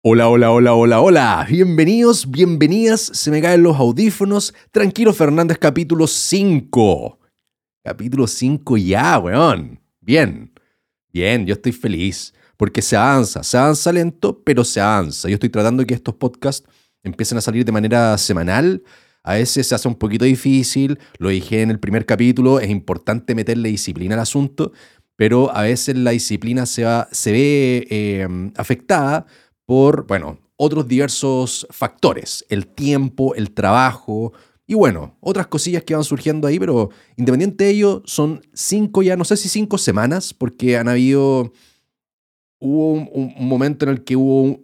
Hola, hola, hola, hola, hola. Bienvenidos, bienvenidas. Se me caen los audífonos. Tranquilo Fernández, capítulo 5. Capítulo 5 ya, weón. Bien, bien, yo estoy feliz. Porque se avanza, se avanza lento, pero se avanza. Yo estoy tratando de que estos podcasts empiecen a salir de manera semanal. A veces se hace un poquito difícil, lo dije en el primer capítulo, es importante meterle disciplina al asunto, pero a veces la disciplina se, va, se ve eh, afectada por, bueno, otros diversos factores, el tiempo, el trabajo y bueno, otras cosillas que van surgiendo ahí, pero independiente de ello, son cinco ya, no sé si cinco semanas, porque han habido, hubo un, momento en el que hubo,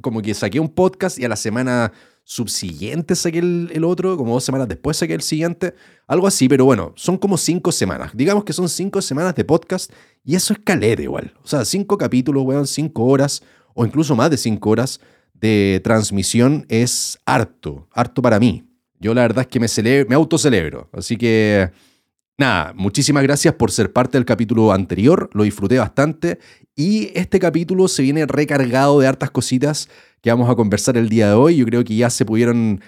como que saqué un podcast y a la semana subsiguiente saqué el, el, otro, como dos semanas después saqué el siguiente, algo así, pero bueno, son como cinco semanas. Digamos que son cinco semanas de podcast y eso es caleta igual. O sea, cinco capítulos, weón, cinco horas, o incluso más de cinco horas de transmisión es harto, harto para mí. Yo la verdad es que me, celebro, me autocelebro. Así que, nada, muchísimas gracias por ser parte del capítulo anterior, lo disfruté bastante y este capítulo se viene recargado de hartas cositas que vamos a conversar el día de hoy. Yo creo que ya se pudieron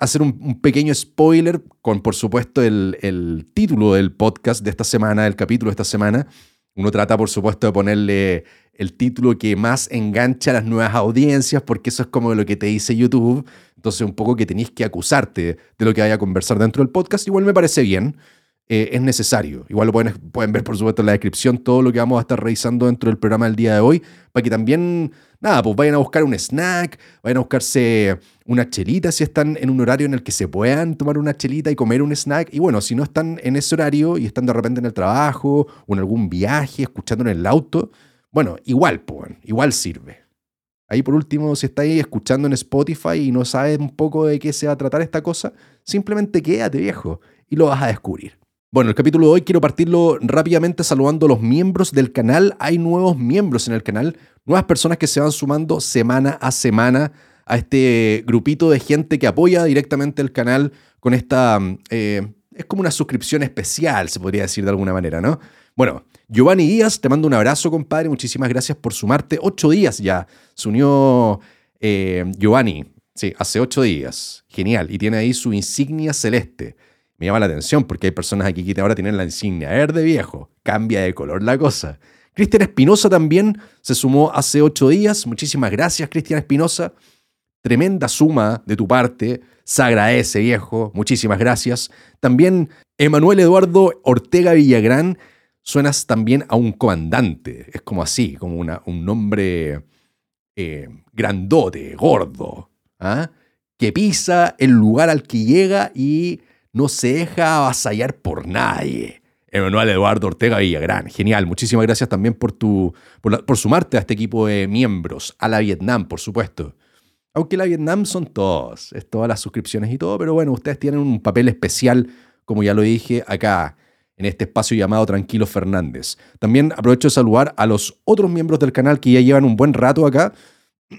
hacer un, pequeño spoiler con, por supuesto, el, el título del podcast de esta semana, el capítulo de esta semana. Uno trata, por supuesto, de ponerle el título que más engancha a las nuevas audiencias, porque eso es como lo que te dice YouTube. Entonces, un poco que tenéis que acusarte de lo que vaya a conversar dentro del podcast. Igual me parece bien. Eh, es necesario. Igual lo pueden, pueden ver, por supuesto, en la descripción todo lo que vamos a estar revisando dentro del programa del día de hoy, para que también, nada, pues vayan a buscar un snack, vayan a buscarse una chelita si están en un horario en el que se puedan tomar una chelita y comer un snack. Y bueno, si no están en ese horario y están de repente en el trabajo o en algún viaje, escuchando en el auto, bueno, igual, pues, igual sirve. Ahí por último, si estáis escuchando en Spotify y no sabes un poco de qué se va a tratar esta cosa, simplemente quédate viejo y lo vas a descubrir. Bueno, el capítulo de hoy quiero partirlo rápidamente saludando a los miembros del canal. Hay nuevos miembros en el canal, nuevas personas que se van sumando semana a semana a este grupito de gente que apoya directamente el canal con esta... Eh, es como una suscripción especial, se podría decir de alguna manera, ¿no? Bueno, Giovanni Díaz, te mando un abrazo, compadre. Muchísimas gracias por sumarte. Ocho días ya se unió eh, Giovanni. Sí, hace ocho días. Genial. Y tiene ahí su insignia celeste. Me llama la atención porque hay personas aquí que ahora tienen la insignia verde viejo. Cambia de color la cosa. Cristian Espinosa también se sumó hace ocho días. Muchísimas gracias, Cristian Espinosa. Tremenda suma de tu parte. Se agradece, viejo. Muchísimas gracias. También Emanuel Eduardo Ortega Villagrán suenas también a un comandante. Es como así, como un nombre eh, grandote, gordo, ¿ah? que pisa el lugar al que llega y no se deja avasallar por nadie. Emanuel Eduardo Ortega Villagrán. Genial. Muchísimas gracias también por, tu, por, por, sumarte a este equipo de miembros. A la Vietnam, por supuesto. Aunque la Vietnam son todos. Es todas las suscripciones y todo. Pero bueno, ustedes tienen un papel especial, como ya lo dije, acá en este espacio llamado Tranquilo Fernández. También aprovecho de saludar a los otros miembros del canal que ya llevan un buen rato acá.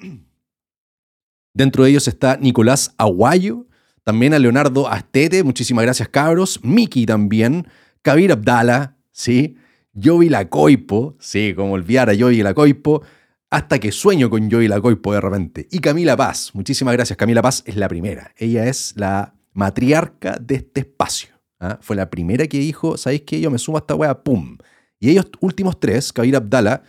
Dentro de ellos está Nicolás Aguayo, también a Leonardo Astete, muchísimas gracias cabros, Miki también, Kabir Abdala, ¿sí? Yovi Lacoipo, sí, como olvidar a Yovi Lacoipo, hasta que sueño con Yovi Lacoipo de repente. Y Camila Paz, muchísimas gracias, Camila Paz es la primera, ella es la matriarca de este espacio. ¿Ah? Fue la primera que dijo, ¿sabéis qué? Yo me sumo a esta wea, ¡pum! Y ellos últimos tres, Kabir Abdala,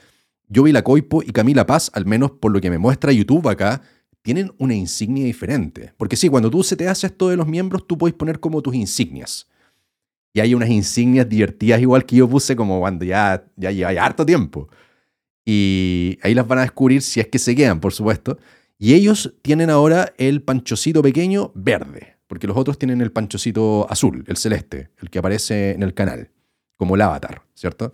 Jovi Lacoipo y Camila Paz, al menos por lo que me muestra YouTube acá, tienen una insignia diferente. Porque sí, cuando tú se te hace esto de los miembros, tú puedes poner como tus insignias. Y hay unas insignias divertidas igual que yo puse como cuando ya, ya lleva harto tiempo. Y ahí las van a descubrir si es que se quedan, por supuesto. Y ellos tienen ahora el panchocito pequeño verde porque los otros tienen el panchocito azul, el celeste, el que aparece en el canal, como el avatar, ¿cierto?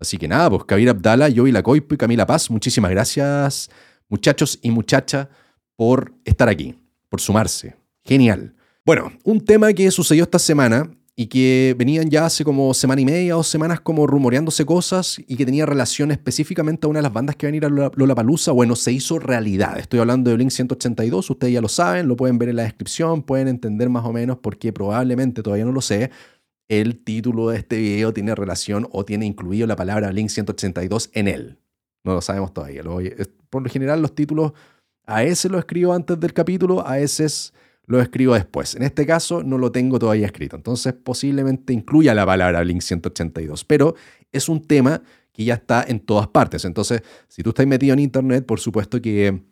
Así que nada, pues Kabir Abdala, Yovi Lacoipo y Camila Paz, muchísimas gracias, muchachos y muchachas, por estar aquí, por sumarse. Genial. Bueno, un tema que sucedió esta semana y que venían ya hace como semana y media o semanas como rumoreándose cosas y que tenía relación específicamente a una de las bandas que van a ir a Lollapalooza, bueno, se hizo realidad. Estoy hablando de Blink 182, ustedes ya lo saben, lo pueden ver en la descripción, pueden entender más o menos porque probablemente, todavía no lo sé, el título de este video tiene relación o tiene incluido la palabra Blink 182 en él. No lo sabemos todavía. Por lo general los títulos A ese lo escribo antes del capítulo, a ese lo escribo después. En este caso no lo tengo todavía escrito, entonces posiblemente incluya la palabra Blink 182, pero es un tema que ya está en todas partes. Entonces, si tú estás metido en internet, por supuesto que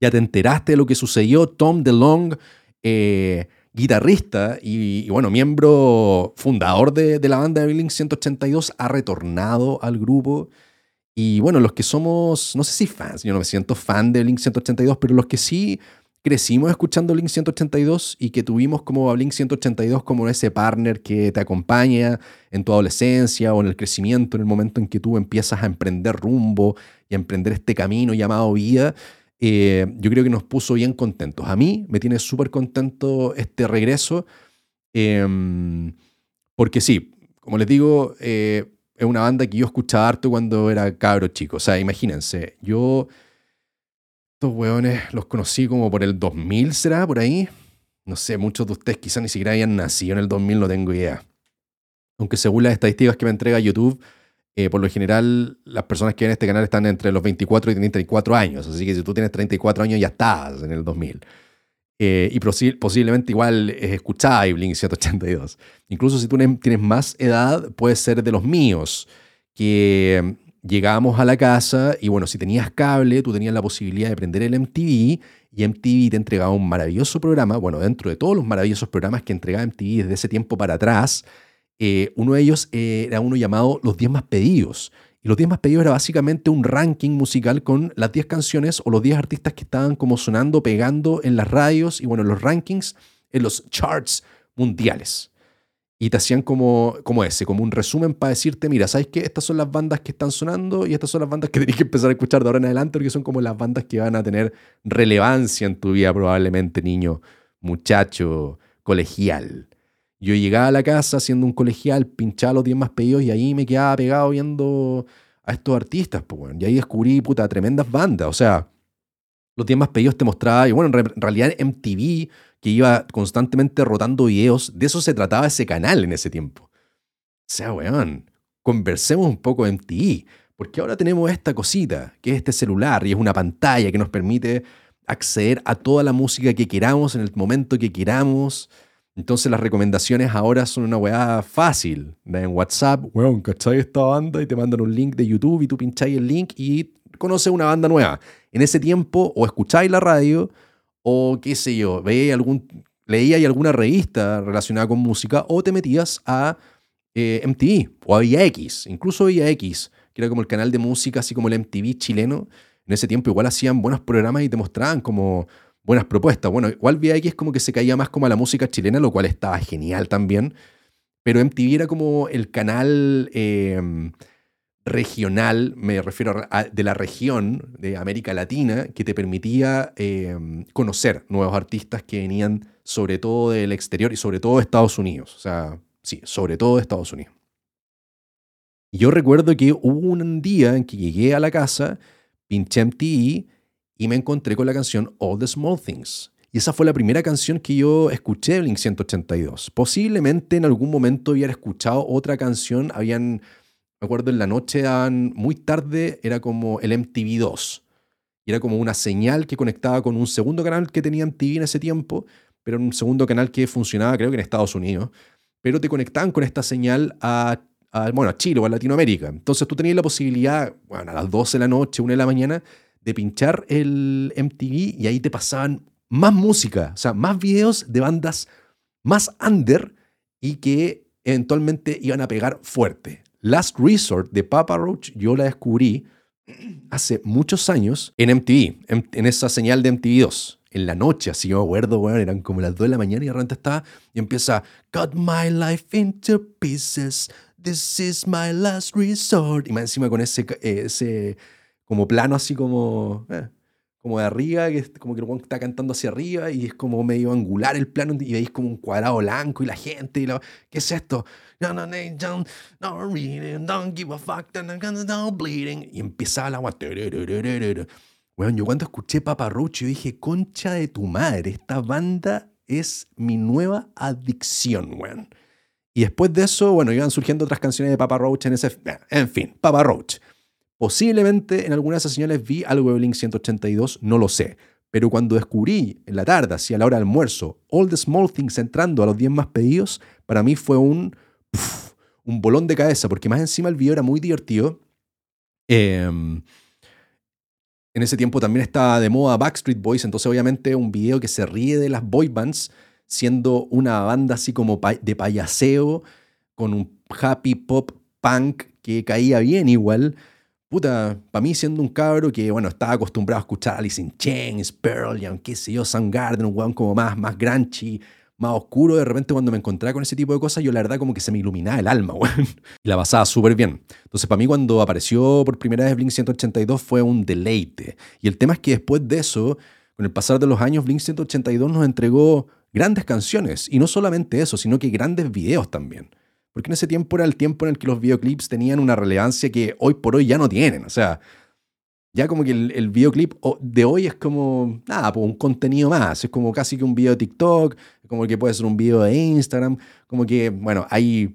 ya te enteraste de lo que sucedió. Tom DeLong, eh, guitarrista y, bueno, miembro fundador de, la banda de Blink 182, ha retornado al grupo. Y bueno, los que somos, no sé si fans, yo no me siento fan de Blink 182, pero los que sí crecimos escuchando Blink 182 y que tuvimos como a Blink 182 como ese partner que te acompaña en tu adolescencia o en el crecimiento, en el momento en que tú empiezas a emprender rumbo y a emprender este camino llamado vida, eh, yo creo que nos puso bien contentos. A mí me tiene súper contento este regreso, em, porque sí, como les digo, eh, es una banda que yo escuchaba harto cuando era cabro chico. O sea, imagínense, yo estos hueones los conocí como por el 2000, ¿será? Por ahí. No sé, muchos de ustedes quizás ni siquiera hayan nacido en el 2000, no tengo idea. Aunque según las estadísticas que me entrega YouTube, eh, por lo general las personas que ven este canal están entre los 24 y 34 años. Así que si tú tienes 34 años ya estás en el 2000. Eh, y posiblemente igual escucháis Blink 182. Incluso si tú tienes más edad, puede ser de los míos, que llegábamos a la casa y bueno, si tenías cable, tú tenías la posibilidad de prender el MTV y MTV te entregaba un maravilloso programa, bueno, dentro de todos los maravillosos programas que entregaba MTV desde ese tiempo para atrás, eh, uno de ellos era uno llamado Los 10 más pedidos. Y los 10 más pedidos era básicamente un ranking musical con las 10 canciones o los 10 artistas que estaban como sonando, pegando en las radios y bueno, los rankings, en los charts mundiales y te hacían como, como ese, como un resumen para decirte, mira, ¿sabes qué? Estas son las bandas que están sonando y estas son las bandas que tenés que empezar a escuchar de ahora en adelante porque son como las bandas que van a tener relevancia en tu vida probablemente, niño, muchacho, colegial. Yo llegaba a la casa siendo un colegial, pinchaba los 10 más pedidos y ahí me quedaba pegado viendo a estos artistas, pues, bueno. Y ahí descubrí, puta, tremendas bandas. O sea, los 10 más pedidos te mostraba, y bueno, en realidad MTV que iba constantemente rotando videos. De eso se trataba ese canal en ese tiempo. O sea, weón, conversemos un poco en ti, porque ahora tenemos esta cosita, que es este celular y es una pantalla que nos permite acceder a toda la música que queramos en el momento que queramos. Entonces las recomendaciones ahora son una weá fácil. En WhatsApp, weón, ¿cachai esta banda? Y te mandan un link de YouTube y tú pincháis el link y conoces una banda nueva. En ese tiempo, o escucháis la radio, o qué sé yo, veía algún, leía alguna revista relacionada con música o te metías a eh, MTV o a VIX, incluso VIX, que era como el canal de música, así como el MTV chileno. En ese tiempo igual hacían buenos programas y te mostraban como buenas propuestas. Bueno, igual VIX como que se caía más como a la música chilena, lo cual estaba genial también. Pero MTV era como el canal... Eh, regional, me refiero a, de la región de América Latina, que te permitía em, conocer nuevos artistas que venían sobre todo del exterior y sobre todo de Estados Unidos. O sea, sí, sobre todo de Estados Unidos. Yo recuerdo que hubo un día en que llegué a la casa, pinché MTV y me encontré con la canción All the Small Things. Y esa fue la primera canción que yo escuché de Blink 182. Posiblemente en algún momento había escuchado otra canción, habían me acuerdo en la noche, muy tarde, era como el MTV 2. Y era como una señal que conectaba con un segundo canal que tenía MTV en ese tiempo, pero un segundo canal que funcionaba creo que en Estados Unidos. Pero te conectaban con esta señal a, bueno, a Chile o a Latinoamérica. Entonces tú tenías la posibilidad, bueno, a las 12 de la noche, 1 de la mañana, de pinchar el MTV y ahí te pasaban más música, o sea, más videos de bandas más under y que eventualmente iban a pegar fuerte. Last Resort de Papa Roach yo la descubrí hace muchos años en MTV, en, esa señal de MTV 2. En la noche, así yo me acuerdo, eran como las 2 de la mañana y de repente estaba y empieza Cut my life into pieces, this is my last resort. Y más encima con ese, eh, ese como plano así como... Eh, como de arriba, es como que el está cantando hacia arriba y es como medio angular el plano y veis como un cuadrado blanco y la gente y la, ¿qué es esto? A. Y empezaba el agua. Bueno, yo cuando escuché Papa Roach, yo dije, concha de tu madre, esta banda es mi nueva adicción, weón. Y después de eso, bueno, iban surgiendo otras canciones de Papa Roach en ese... En fin, Papa Roach. Posiblemente en alguna de esas señales vi algo de Blink 182, no lo sé. Pero cuando descubrí en la tarde, hacia la hora del almuerzo, All the Small Things entrando a los 10 más pedidos, para mí fue un, un bolón de cabeza, porque más encima el video era muy divertido. Em, en ese tiempo también estaba de moda Backstreet Boys, entonces obviamente un video que se ríe de las boy bands, siendo una banda así como de payaseo, con un happy pop punk que caía bien igual. Puta, para mí siendo un cabro que, bueno, estaba acostumbrado a escuchar Alice in Chains, Pearl Jam, qué sé yo, Soundgarden, un weón como más, más granchy, más oscuro, de repente cuando me encontraba con ese tipo de cosas, yo la verdad como que se me iluminaba el alma, weón. Y la pasaba súper bien. Entonces, para mí cuando apareció por primera vez Blink 182 fue un deleite. Y el tema es que después de eso, con el pasar de los años, Blink 182 nos entregó grandes canciones. Y no solamente eso, sino que grandes videos también. Porque en ese tiempo era el tiempo en el que los videoclips tenían una relevancia que hoy por hoy ya no tienen. O sea, ya como que el, videoclip de hoy es como, nada, un contenido más. Es como casi que un video de TikTok, como que puede ser un video de Instagram. Como que, bueno, hay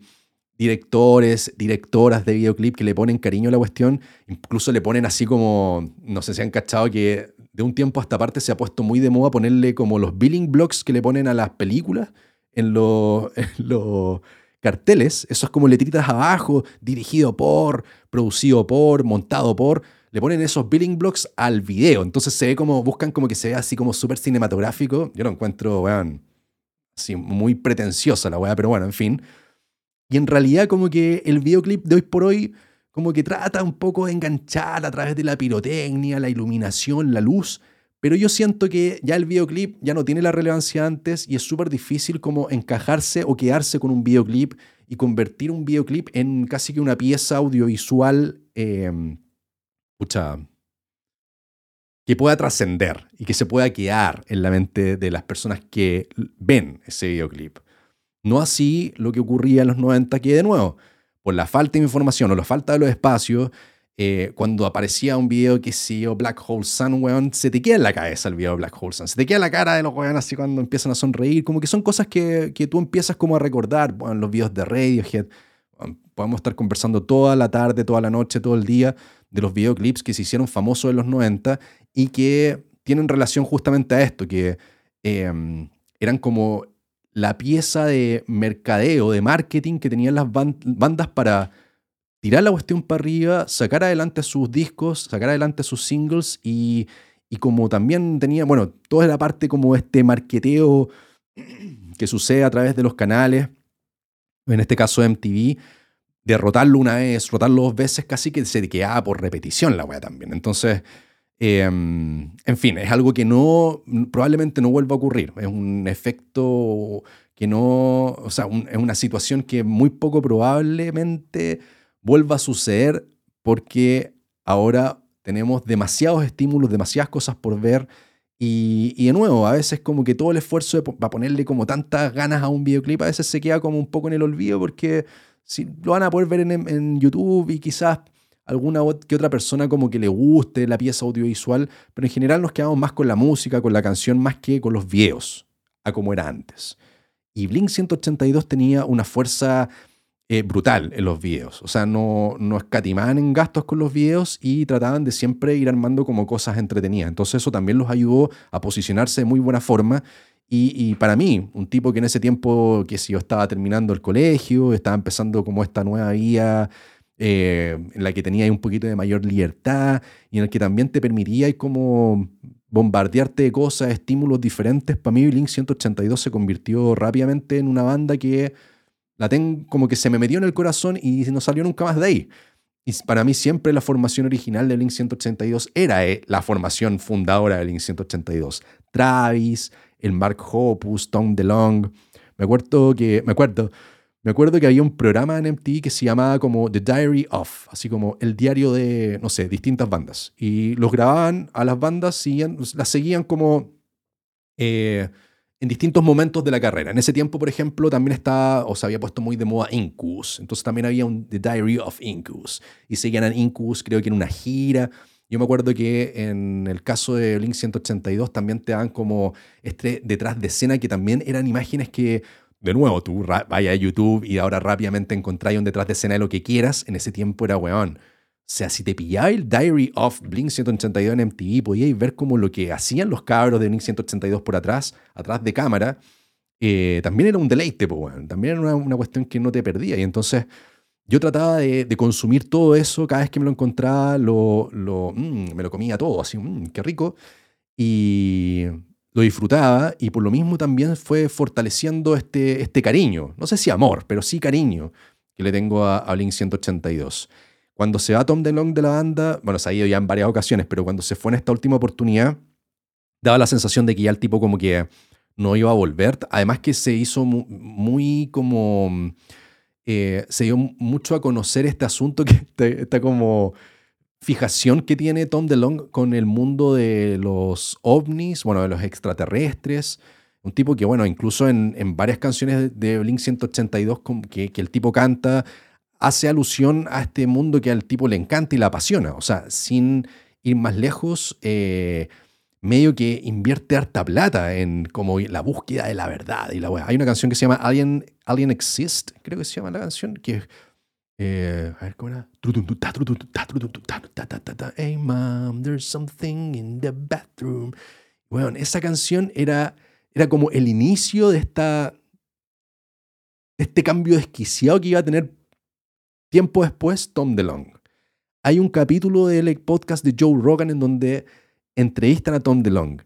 directores, directoras de videoclip que le ponen cariño a la cuestión. Incluso le ponen así como, no sé si han cachado que de un tiempo hasta parte se ha puesto muy de moda ponerle como los billing blocks que le ponen a las películas en los carteles, eso es como letritas abajo, dirigido por, producido por, montado por, le ponen esos billing blocks al video. Entonces se ve como, buscan como que se vea así como súper cinematográfico. Yo lo encuentro, weón, así muy pretenciosa la weá, pero bueno, en fin. Y en realidad como que el videoclip de hoy por hoy como que trata un poco de enganchar a través de la pirotecnia, la iluminación, la luz, pero yo siento que ya el videoclip ya no tiene la relevancia antes y es súper difícil como encajarse o quedarse con un videoclip y convertir un videoclip en casi que una pieza audiovisual, eh, que pueda trascender y que se pueda quedar en la mente de las personas que ven ese videoclip. No así lo que ocurría en los 90, que de nuevo, por la falta de información o la falta de los espacios, eh, cuando aparecía un video que sí, o Black Hole Sun, weón, se te queda en la cabeza el video de Black Hole Sun. Se te queda la cara de los weón así cuando empiezan a sonreír. Como que son cosas que, que tú empiezas como a recordar. Bueno, los videos de Radiohead. Podemos estar conversando toda la tarde, toda la noche, todo el día de los videoclips que se hicieron famosos en los 90 y que tienen relación justamente a esto, que em, eran como la pieza de mercadeo, de marketing que tenían las bandas para tirar la cuestión para arriba, sacar adelante sus discos, sacar adelante sus singles y, como también tenía, bueno, toda la parte como este marketeo que sucede a través de los canales, en este caso MTV, derrotarlo una vez, rotarlo dos veces, casi que se quedaba por repetición la weá también. Entonces, em, en fin, es algo que no, probablemente no vuelva a ocurrir. Es un efecto que no, o sea, es una situación que muy poco probablemente vuelva a suceder porque ahora tenemos demasiados estímulos, demasiadas cosas por ver. Y, de nuevo, a veces como que todo el esfuerzo para ponerle como tantas ganas a un videoclip, a veces se queda como un poco en el olvido porque si lo van a poder ver en, YouTube y quizás alguna que otra persona como que le guste la pieza audiovisual, pero en general nos quedamos más con la música, con la canción, más que con los videos, a como era antes. Y Blink 182 tenía una fuerza eh, brutal en los videos. O sea, no, no escatimaban en gastos con los videos y trataban de siempre ir armando como cosas entretenidas. Entonces eso también los ayudó a posicionarse de muy buena forma. Y, para mí, un tipo que en ese tiempo, que si yo estaba terminando el colegio, estaba empezando como esta nueva vida eh, en la que tenía un poquito de mayor libertad y en el que también te permitía como bombardearte de cosas, estímulos diferentes, para mí Blink 182 se convirtió rápidamente en una banda que la tengo como que se me metió en el corazón y no salió nunca más de ahí. Y para mí siempre la formación original de Link 182 era eh, la formación fundadora de Link 182. Travis, el Mark Hoppus, Tom DeLong. Me acuerdo que, me acuerdo, me acuerdo que había un programa en MTV que se llamaba como The Diary of, así como el diario de, no sé, distintas bandas. Y los grababan a las bandas, las seguían como... Eh, en distintos momentos de la carrera. En ese tiempo, por ejemplo, también estaba, o se había puesto muy de moda Incubus. Entonces también había un The Diary of Incubus. Y seguían en Incubus, creo que en una gira. Yo me acuerdo que en el caso de Link 182 también te dan como este detrás de escena que también eran imágenes que, de nuevo, tú vayas a YouTube y ahora rápidamente encontráis un detrás de escena de lo que quieras. En ese tiempo era weón. sea, si te pillaba el Diary of Blink 182 en MTV, podíais ver como lo que hacían los cabros de Blink 182 por atrás, atrás de cámara, eh, también era un deleite, pues, bueno. también era una, cuestión que no te perdía. Y entonces yo trataba de, consumir todo eso, cada vez que me lo encontraba, lo, mm, me lo comía todo, así, mmm, qué rico. Y lo disfrutaba y por lo mismo también fue fortaleciendo este, este cariño, no sé si amor, pero sí cariño que le tengo a, a Blink 182. Cuando se va Tom DeLong de la banda, bueno, se ha ido ya en varias ocasiones, pero cuando se fue en esta última oportunidad, daba la sensación de que ya el tipo como que no iba a volver. Además que se hizo muy, como... Eh, se dio mucho a conocer este asunto que está, como fijación que tiene Tom DeLong con el mundo de los ovnis, bueno, de los extraterrestres. Un tipo que, bueno, incluso en, varias canciones de Blink 182 que, que el tipo canta, hace alusión a este mundo que al tipo le encanta y le apasiona. O sea, sin ir más lejos, eh, medio que invierte harta plata en como la búsqueda de la verdad y la Hay una canción que se llama Alien, Alien Exist, creo que se llama la canción, que eh, a ver cómo era. Hey mom, there's something in the bathroom. Bueno, esa canción era, era como el inicio de esta de este cambio desquiciado que iba a tener Tiempo después, Tom DeLong. Hay un capítulo del podcast de Joe Rogan en donde entrevistan a Tom DeLong.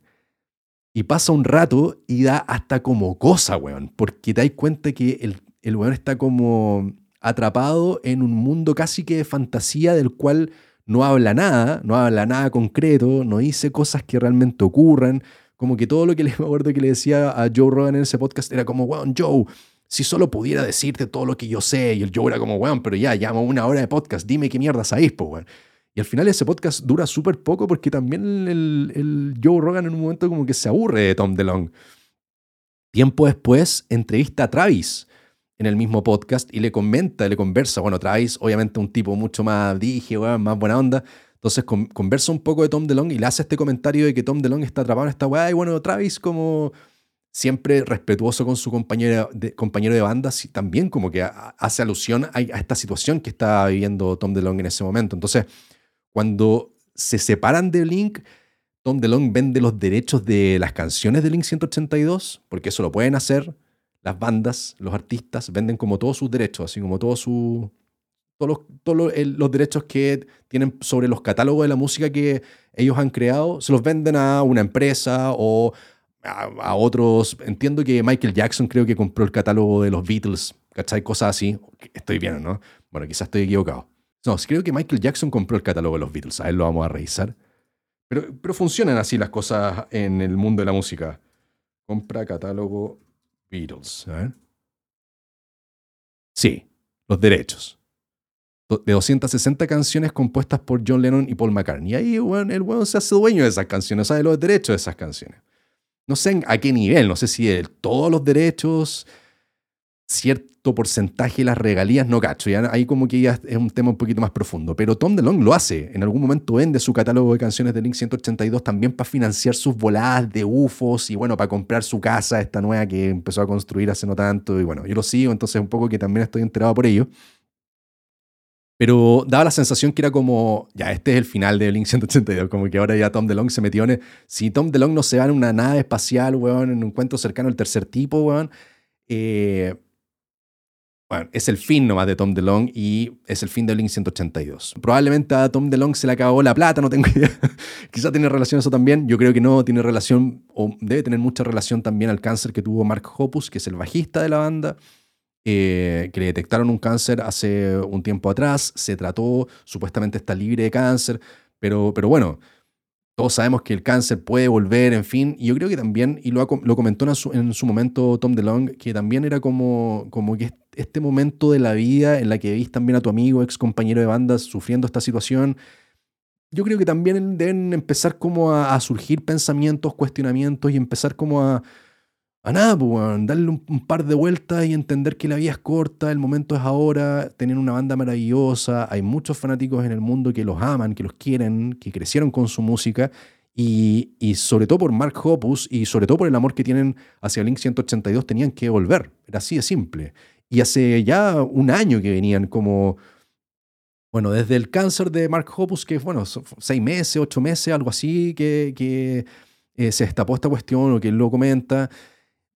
Y pasa un rato y da hasta como cosa, weón. Porque te das cuenta que el, el weón está como atrapado en un mundo casi que de fantasía del cual no habla nada, no habla nada concreto, no dice cosas que realmente ocurran. Como que todo lo que le acuerdo que le decía a Joe Rogan en ese podcast era como, weón, Joe, si solo pudiera decirte todo lo que yo sé, y el yo era como, weón, pero ya, llamo una hora de podcast, dime qué mierda sabéis, po, weón. Y al final ese podcast dura súper poco porque también el, Joe Rogan en un momento como que se aburre de Tom DeLong. Tiempo después entrevista a Travis en el mismo podcast y le comenta, le conversa. Bueno, Travis, obviamente un tipo mucho más dije, más buena onda. Entonces conversa un poco de Tom DeLong y le hace este comentario de que Tom DeLong está atrapado en esta weá. Y bueno, Travis como siempre respetuoso con su compañero de, compañero de banda, también como que hace alusión a, esta situación que está viviendo Tom DeLong en ese momento. Entonces, cuando se separan de Blink, Tom DeLong vende los derechos de las canciones de Blink 182, porque eso lo pueden hacer las bandas, los artistas, venden como todos sus derechos, así como todos sus todos, los, todos los, derechos que tienen sobre los catálogos de la música que ellos han creado, se los venden a una empresa o a, otros. Entiendo que Michael Jackson creo que compró el catálogo de los Beatles, ¿cachai? Cosas así. Estoy bien, ¿no? Bueno, quizás estoy equivocado. No, creo que Michael Jackson compró el catálogo de los Beatles. A él lo vamos a revisar. Pero, pero funcionan así las cosas en el mundo de la música. Compra catálogo Beatles. A. Sí, los derechos. De 260 canciones compuestas por John Lennon y Paul McCartney. Y ahí el weón se hace dueño de esas canciones, sabe los derechos de esas canciones no sé a qué nivel, no sé si de todos los derechos, cierto porcentaje de las regalías, no cacho, ya ahí como que ya es un tema un poquito más profundo, pero Tom DeLong lo hace, en algún momento vende su catálogo de canciones de Link 182 también para financiar sus voladas de UFOs y bueno, para comprar su casa, esta nueva que empezó a construir hace no tanto, y bueno, yo lo sigo, entonces un poco que también estoy enterado por ello. Pero daba la sensación que era como, ya, este es el final de Blink 182, como que ahora ya Tom DeLong se metió en... Si Tom DeLong no se va en una nave espacial, weón, en un encuentro cercano al tercer tipo, weón, eh, bueno, es el fin nomás de Tom DeLong y es el fin de Blink 182. Probablemente a Tom DeLong se le acabó la plata, no tengo idea. Quizá tiene relación eso también. Yo creo que no tiene relación, o debe tener mucha relación también al cáncer que tuvo Mark Hoppus, que es el bajista de la banda. Eh, que le detectaron un cáncer hace un tiempo atrás, se trató, supuestamente está libre de cáncer, pero, pero bueno, todos sabemos que el cáncer puede volver, en fin, y yo creo que también, y lo, comentó en su, en su, momento Tom DeLong, que también era como, como que este momento de la vida en la que veis también a tu amigo, ex compañero de banda, sufriendo esta situación, yo creo que también deben empezar como a surgir pensamientos, cuestionamientos y empezar como a, a nada, pues, darle un, par de vueltas y entender que la vida es corta, el momento es ahora, tener una banda maravillosa, hay muchos fanáticos en el mundo que los aman, que los quieren, que crecieron con su música y, y sobre todo por Mark Hoppus y sobre todo por el amor que tienen hacia Link 182 tenían que volver, era así de simple. Y hace ya un año que venían como bueno, desde el cáncer de Mark Hoppus, que bueno, seis meses, ocho meses, algo así, que, que eh, se destapó esta cuestión o que él lo comenta.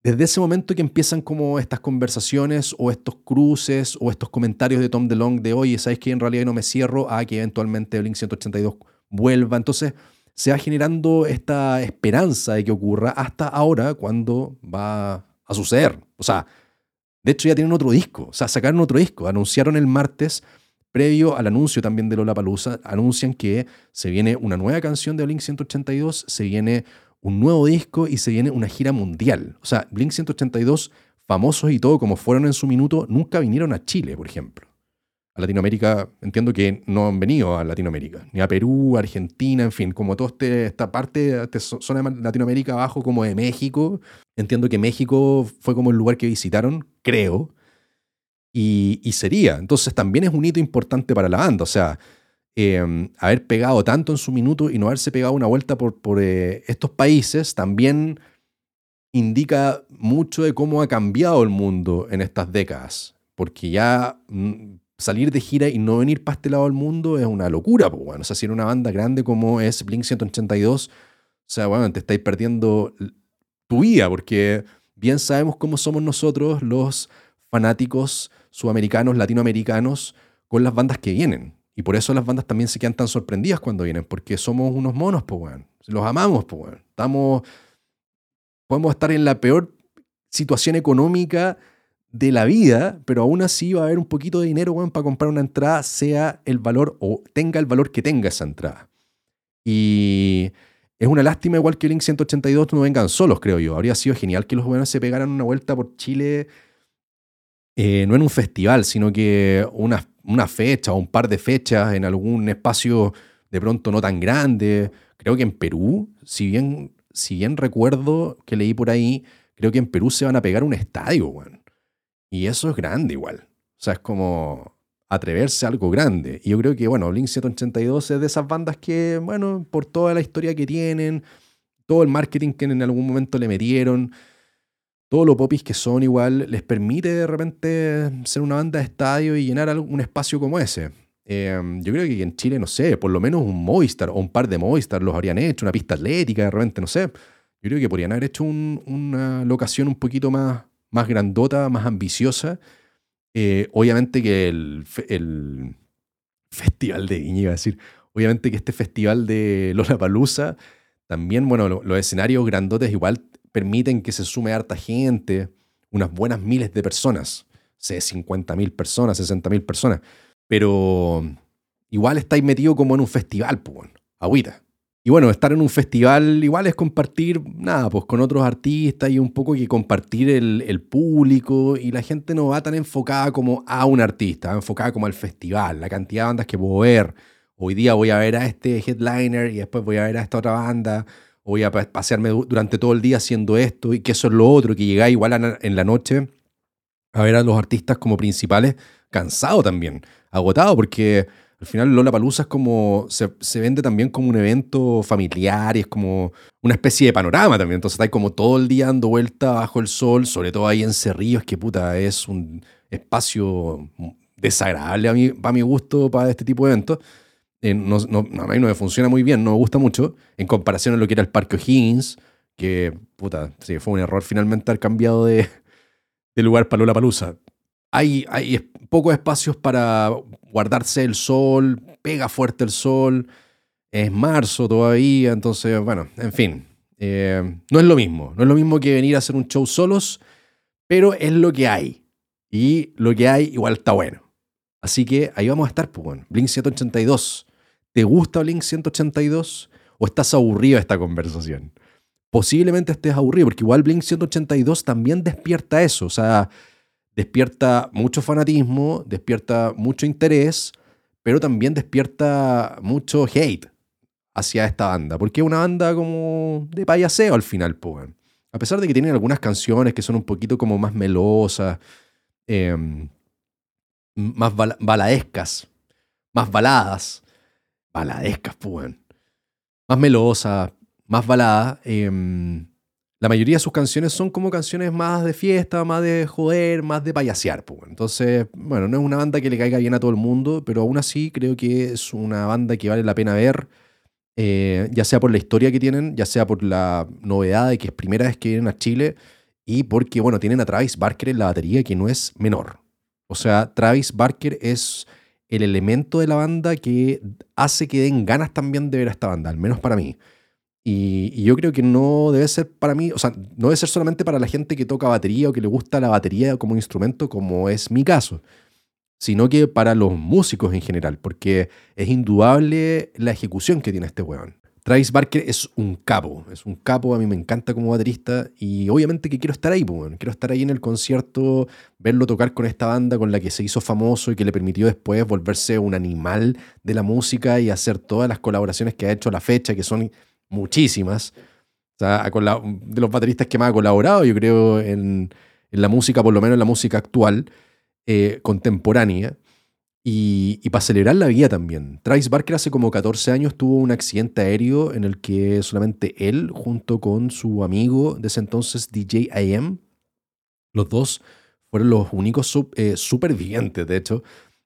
Desde ese momento que empiezan como estas conversaciones o estos cruces o estos comentarios de Tom DeLong de, oye, ¿sabes que en realidad no me cierro a que eventualmente Blink 182 vuelva? Entonces se va generando esta esperanza de que ocurra hasta ahora cuando va a suceder. O sea, de hecho ya tienen otro disco, o sea, sacaron otro disco, anunciaron el martes previo al anuncio también de Lola Palusa, anuncian que se viene una nueva canción de Blink 182, se viene un nuevo disco y se viene una gira mundial. O sea, Blink 182, famosos y todo como fueron en su minuto, nunca vinieron a Chile, por ejemplo. A Latinoamérica, entiendo que no han venido a Latinoamérica, ni a Perú, Argentina, en fin, como toda este, esta parte, esta zona de Latinoamérica abajo, como de México. Entiendo que México fue como el lugar que visitaron, creo y, sería. Entonces también es un hito importante para la banda. O sea, em, haber pegado tanto en su minuto y no haberse pegado una vuelta por, eh, estos países también indica mucho de cómo ha cambiado el mundo en estas décadas. Porque ya mm, salir de gira y no venir para este lado del mundo es una locura. Pues, bueno. O sea, si era una banda grande como es Blink 182, o sea, bueno, te estáis perdiendo tu vida porque bien sabemos cómo somos nosotros los fanáticos sudamericanos, latinoamericanos, con las bandas que vienen. Y por eso las bandas también se quedan tan sorprendidas cuando vienen, porque somos unos monos, pues, weón. Los amamos, pues, weón. Estamos. Podemos estar en la peor situación económica de la vida, pero aún así va a haber un poquito de dinero, weón, para comprar una entrada, sea el valor o tenga el valor que tenga esa entrada. Y es una lástima, igual que Link 182 no vengan solos, creo yo. Habría sido genial que los buenos se pegaran una vuelta por Chile eh, no en un festival, sino que una, una fecha o un par de fechas en algún espacio de pronto no tan grande. Creo que en Perú, si bien, si bien recuerdo que leí por ahí, creo que en Perú se van a pegar un estadio, weón. Y eso es grande igual. O sea, es como atreverse a algo grande. Y yo creo que, bueno, Blink 182 es de esas bandas que, bueno, por toda la historia que tienen, todo el marketing que en algún momento le metieron, todo lo popis que son igual, les permite de repente ser una banda de estadio y llenar un espacio como ese. Em, yo creo que en Chile, no sé, por lo menos un Movistar o un par de Movistar los habrían hecho, una pista atlética de repente, no sé. Yo creo que podrían haber hecho una locación un poquito más, más grandota, más ambiciosa. Eh, obviamente que el, el festival de Viña, iba a decir, obviamente que este festival de Lollapalooza, también, bueno, los escenarios grandotes igual permiten que se sume harta gente, unas buenas miles de personas, sé, 50 mil personas, 60 mil personas, pero igual estáis metido como en un festival, pues, agüita. Y bueno, estar en un festival igual es compartir, nada, pues con otros artistas y un poco que compartir el, el público y la gente no va tan enfocada como a un artista, enfocada como al festival, la cantidad de bandas que puedo ver. Hoy día voy a ver a este headliner y después voy a ver a esta otra banda voy a pasearme durante todo el día haciendo esto y que eso es lo otro, que llegáis igual en la noche a ver a los artistas como principales, cansado también, agotado, porque al final Lola Palusa es como, se, vende también como un evento familiar y es como una especie de panorama también, entonces estáis como todo el día dando vuelta bajo el sol, sobre todo ahí en Cerrillos, que puta, es un espacio desagradable a mí, para mi gusto para este tipo de eventos. Eh, no, a mí no me funciona muy bien, no me gusta mucho, en comparación a lo que era el Parque O'Higgins, que, puta, sí, fue un error finalmente haber cambiado de, lugar para Lola Palusa. Hay, hay pocos espacios para guardarse el sol, pega fuerte el sol, es marzo todavía, entonces, bueno, en fin, eh, no es lo mismo, no es lo mismo que venir a hacer un show solos, pero es lo que hay. Y lo que hay igual está bueno. Así que ahí vamos a estar, pues bueno, Blink 182. ¿Te gusta Blink 182 o estás aburrido de esta conversación? Posiblemente estés aburrido, porque igual Blink 182 también despierta eso, o sea, despierta mucho fanatismo, despierta mucho interés, pero también despierta mucho hate hacia esta banda, porque es una banda como de payaseo al final, pues. A pesar de que tienen algunas canciones que son un poquito como más melosas, em, más baladescas, más baladas, baladescas, pues, más melosa, más balada. Em, la mayoría de sus canciones son como canciones más de fiesta, más de joder, más de payasear. Pues. Entonces, bueno, no es una banda que le caiga bien a todo el mundo, pero aún así creo que es una banda que vale la pena ver, eh, ya sea por la historia que tienen, ya sea por la novedad de que es primera vez que vienen a Chile y porque, bueno, tienen a Travis Barker en la batería que no es menor. O sea, Travis Barker es el elemento de la banda que hace que den ganas también de ver a esta banda, al menos para mí. Y, yo creo que no debe ser para mí, o sea, no debe ser solamente para la gente que toca batería o que le gusta la batería como instrumento, como es mi caso, sino que para los músicos en general, porque es indudable la ejecución que tiene este weón. Travis Barker es un capo, es un capo, a mí me encanta como baterista y obviamente que quiero estar ahí, pues, quiero estar ahí en el concierto, verlo tocar con esta banda con la que se hizo famoso y que le permitió después volverse un animal de la música y hacer todas las colaboraciones que ha hecho a la fecha, que son muchísimas. O sea, de los bateristas que más ha colaborado, yo creo, en, la música, por lo menos en la música actual, eh, contemporánea. Y, para celebrar la vida también. Travis Barker hace como 14 años tuvo un accidente aéreo en el que solamente él, junto con su amigo de ese entonces, DJ IM, los dos fueron los únicos eh, supervivientes, de hecho,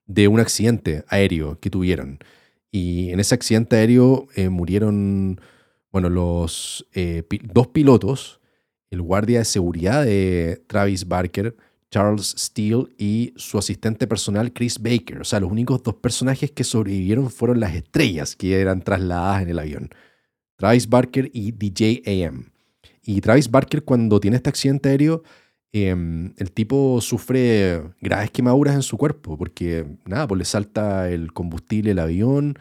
de un accidente aéreo que tuvieron. Y en ese accidente aéreo eh, murieron bueno, los eh, dos pilotos, el guardia de seguridad de Travis Barker, Charles Steele y su asistente personal Chris Baker. O sea, los únicos dos personajes que sobrevivieron fueron las estrellas que eran trasladadas en el avión. Travis Barker y DJ AM. Y Travis Barker cuando tiene este accidente aéreo, em, el tipo sufre graves quemaduras en su cuerpo porque, nada, pues le salta el combustible del avión,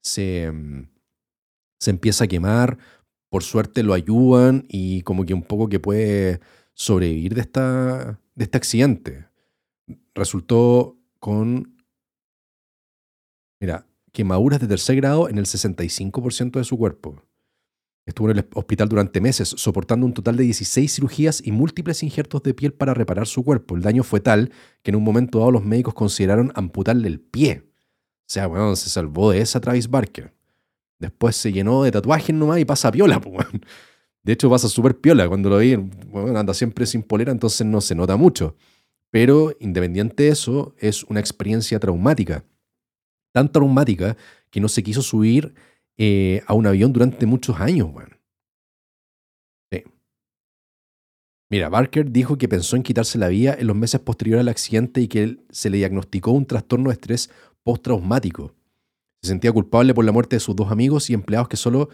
se em, se empieza a quemar, por suerte lo ayudan y como que un poco que puede sobrevivir de, esta, de este accidente. Resultó con, mira, quemaduras de tercer grado en el 65% de su cuerpo. Estuvo en el hospital durante meses, soportando un total de 16 cirugías y múltiples injertos de piel para reparar su cuerpo. El daño fue tal que en un momento dado los médicos consideraron amputarle el pie. O sea, bueno, se salvó de esa Travis Barker. Después se llenó de tatuajes nomás y pasa piola, pues. De hecho, pasa súper piola. Cuando lo vi, bueno, anda siempre sin polera, entonces no se nota mucho. Pero independiente de eso, es una experiencia traumática. Tan traumática que no se quiso subir eh, a un avión durante muchos años. Sí. Mira, Barker dijo que pensó en quitarse la vida en los meses posteriores al accidente y que se le diagnosticó un trastorno de estrés postraumático. Se sentía culpable por la muerte de sus dos amigos y empleados que solo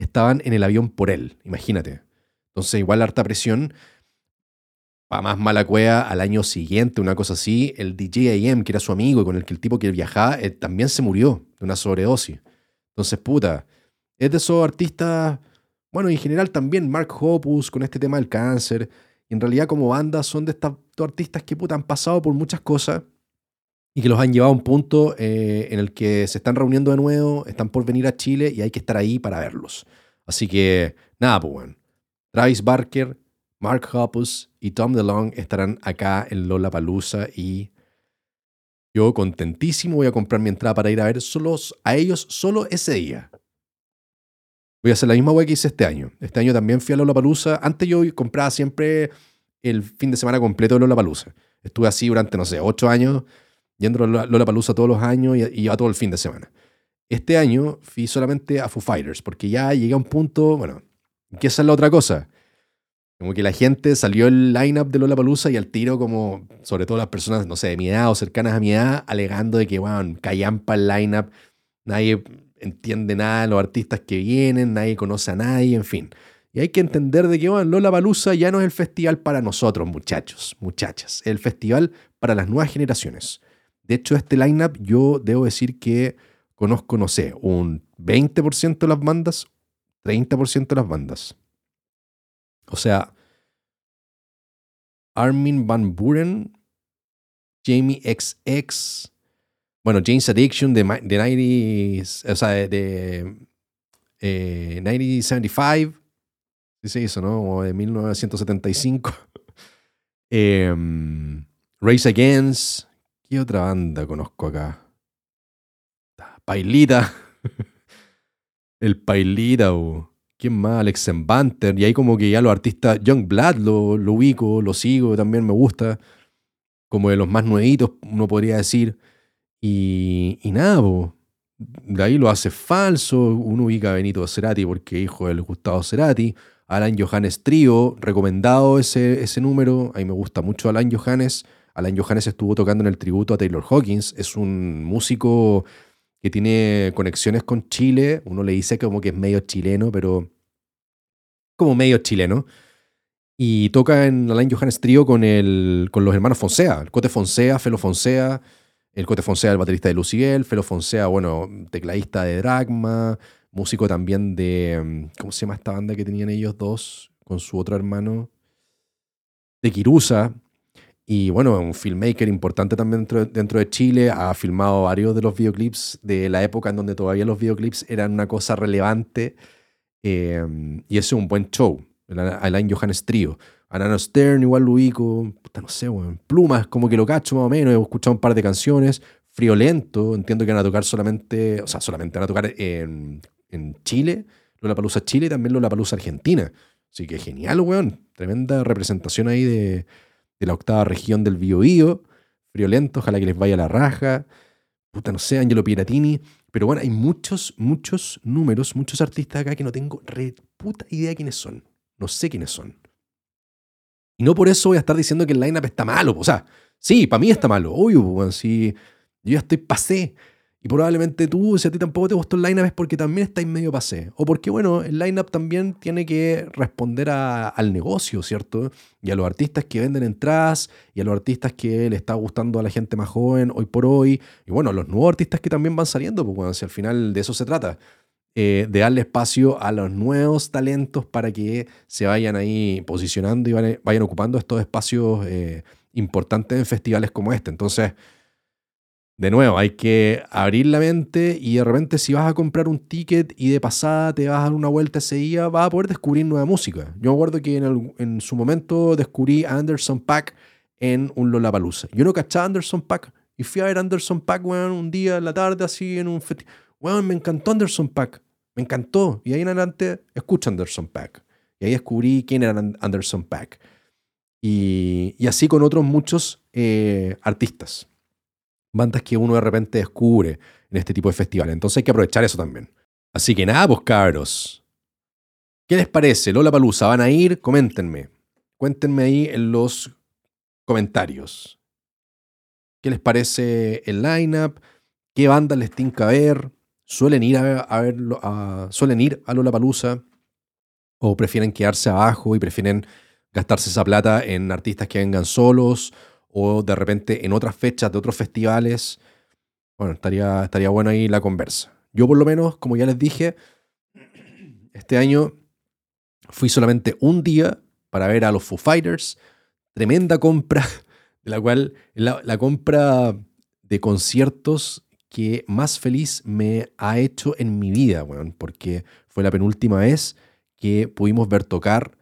estaban en el avión por él, imagínate. Entonces, igual harta presión. Para más mala cueva, al año siguiente, una cosa así, el DJ que era su amigo y con el que el tipo que viajaba, eh, también se murió de una sobredosis. Entonces, puta, es de esos artistas, bueno, en general también Mark Hoppus con este tema del cáncer. En realidad, como banda, son de estos artistas que puta han pasado por muchas cosas y que los han llevado a un punto eh, en el que se están reuniendo de nuevo, están por venir a Chile y hay que estar ahí para verlos. Así que, nada, pues. Travis Barker, Mark Hoppus y Tom DeLong estarán acá en Lola Palusa y yo contentísimo voy a comprar mi entrada para ir a ver solos a ellos solo ese día. Voy a hacer la misma web que hice este año. Este año también fui a Lola Palusa. Antes yo compraba siempre el fin de semana completo de Lola Palusa. Estuve así durante, no sé, ocho años yendo a Lola Palusa todos los años y, a todo el fin de semana. Este año fui solamente a Foo Fighters, porque ya llegué a un punto, bueno, que es la otra cosa. Como que la gente salió el line-up de Lola Palusa y al tiro, como, sobre todo las personas, no sé, de mi edad o cercanas a mi edad, alegando de que, bueno, callampa el line-up, nadie entiende nada de los artistas que vienen, nadie conoce a nadie, en fin. Y hay que entender de que, bueno, Lola Palusa ya no es el festival para nosotros, muchachos, muchachas, es el festival para las nuevas generaciones. De hecho, este lineup yo debo decir que conozco, no sé, un 20% de las bandas, 30% de las bandas. O sea, Armin Van Buren, Jamie XX, bueno, James Addiction de, de 90, o sea, de, 1975, sí se hizo, ¿no? O de 1975. Em, Race Against, ¿Qué otra banda conozco acá? Pailita. El Pailita, ¿Quién más? Alex Banter. Y ahí como que ya los artistas, Young Blood lo, ubico, lo sigo, también me gusta. Como de los más nuevitos, uno podría decir. Y, y nada, de ahí lo hace falso. Uno ubica a Benito Cerati porque hijo del Gustavo Cerati. Alan Johannes Trio, recomendado ese, ese número. A mí me gusta mucho Alan Johannes. Alan Johannes estuvo tocando en el tributo a Taylor Hawkins. Es un músico que tiene conexiones con Chile. Uno le dice como que es medio chileno, pero como medio chileno. Y toca en Alain Johannes Trio con, el, con los hermanos Fonsea, el Cote Fonsea, Felo Fonsea, el Cote Fonsea, el baterista de Luciguel, Felo Fonsea, bueno, tecladista de Dragma, músico también de, ¿cómo se llama esta banda que tenían ellos dos con su otro hermano? De Kirusa, y bueno, un filmmaker importante también dentro, de Chile, ha filmado varios de los videoclips de la época en donde todavía los videoclips eran una cosa relevante. Em, y ese es un buen show, Alain Johannes Trio. Anano Stern, igual lo ubico, no sé, bueno, Plumas, como que lo cacho más o menos, he escuchado un par de canciones. Friolento, entiendo que van a tocar solamente, o sea, solamente van a tocar en, en Chile, Palusa Chile y también Palusa Argentina. Así que genial, weón. Tremenda representación ahí de, de la octava región del Biobío, Friolento, ojalá que les vaya la raja, puta, no sé, Angelo Piratini, pero bueno, hay muchos, muchos números, muchos artistas acá que no tengo puta idea quiénes son, no sé quiénes son. Y no por eso voy a estar diciendo que el lineup está malo, o sea, sí, para mí está malo, obvio, bueno, si yo ya estoy pasé, y probablemente tú, si a ti tampoco te gustó el lineup, es porque también estáis medio pasé. O porque, bueno, el lineup también tiene que responder al negocio, ¿cierto? Y a los artistas que venden entradas, y a los artistas que le está gustando a la gente más joven hoy por hoy. Y bueno, los nuevos artistas que también van saliendo, pues bueno, si al final de eso se trata. Eh, de darle espacio a los nuevos talentos para que se vayan ahí posicionando y vayan, ocupando estos espacios eh, importantes en festivales como este. Entonces, de nuevo, hay que abrir la mente y de repente si vas a comprar un ticket y de pasada te vas a dar una vuelta ese día, vas a poder descubrir nueva música. Yo me acuerdo que en, su momento descubrí a Anderson Pack en un Lollapalooza. Yo no cachaba a Anderson Pack y fui a ver Anderson Pack, un día en la tarde así en un festival. Weón, me encantó Anderson Pack. Me encantó. Y ahí en adelante escucho Anderson Pack. Y ahí descubrí quién era Anderson Pack. Y, así con otros muchos eh, artistas bandas que uno de repente descubre en este tipo de festivales. Entonces hay que aprovechar eso también. Así que nada, pues cabros. ¿Qué les parece? Lola Palusa, ¿van a ir? Coméntenme. Cuéntenme ahí en los comentarios. ¿Qué les parece el lineup? ¿Qué bandas les tinca ver? ¿Suelen ir a, verlo, suelen ir a Lola Palusa? ¿O prefieren quedarse abajo y prefieren gastarse esa plata en artistas que vengan solos? O de repente en otras fechas de otros festivales. Bueno, estaría, estaría bueno ahí la conversa. Yo por lo menos, como ya les dije, este año fui solamente un día para ver a los Foo Fighters. Tremenda compra, de la cual la, la compra de conciertos que más feliz me ha hecho en mi vida, bueno, porque fue la penúltima vez que pudimos ver tocar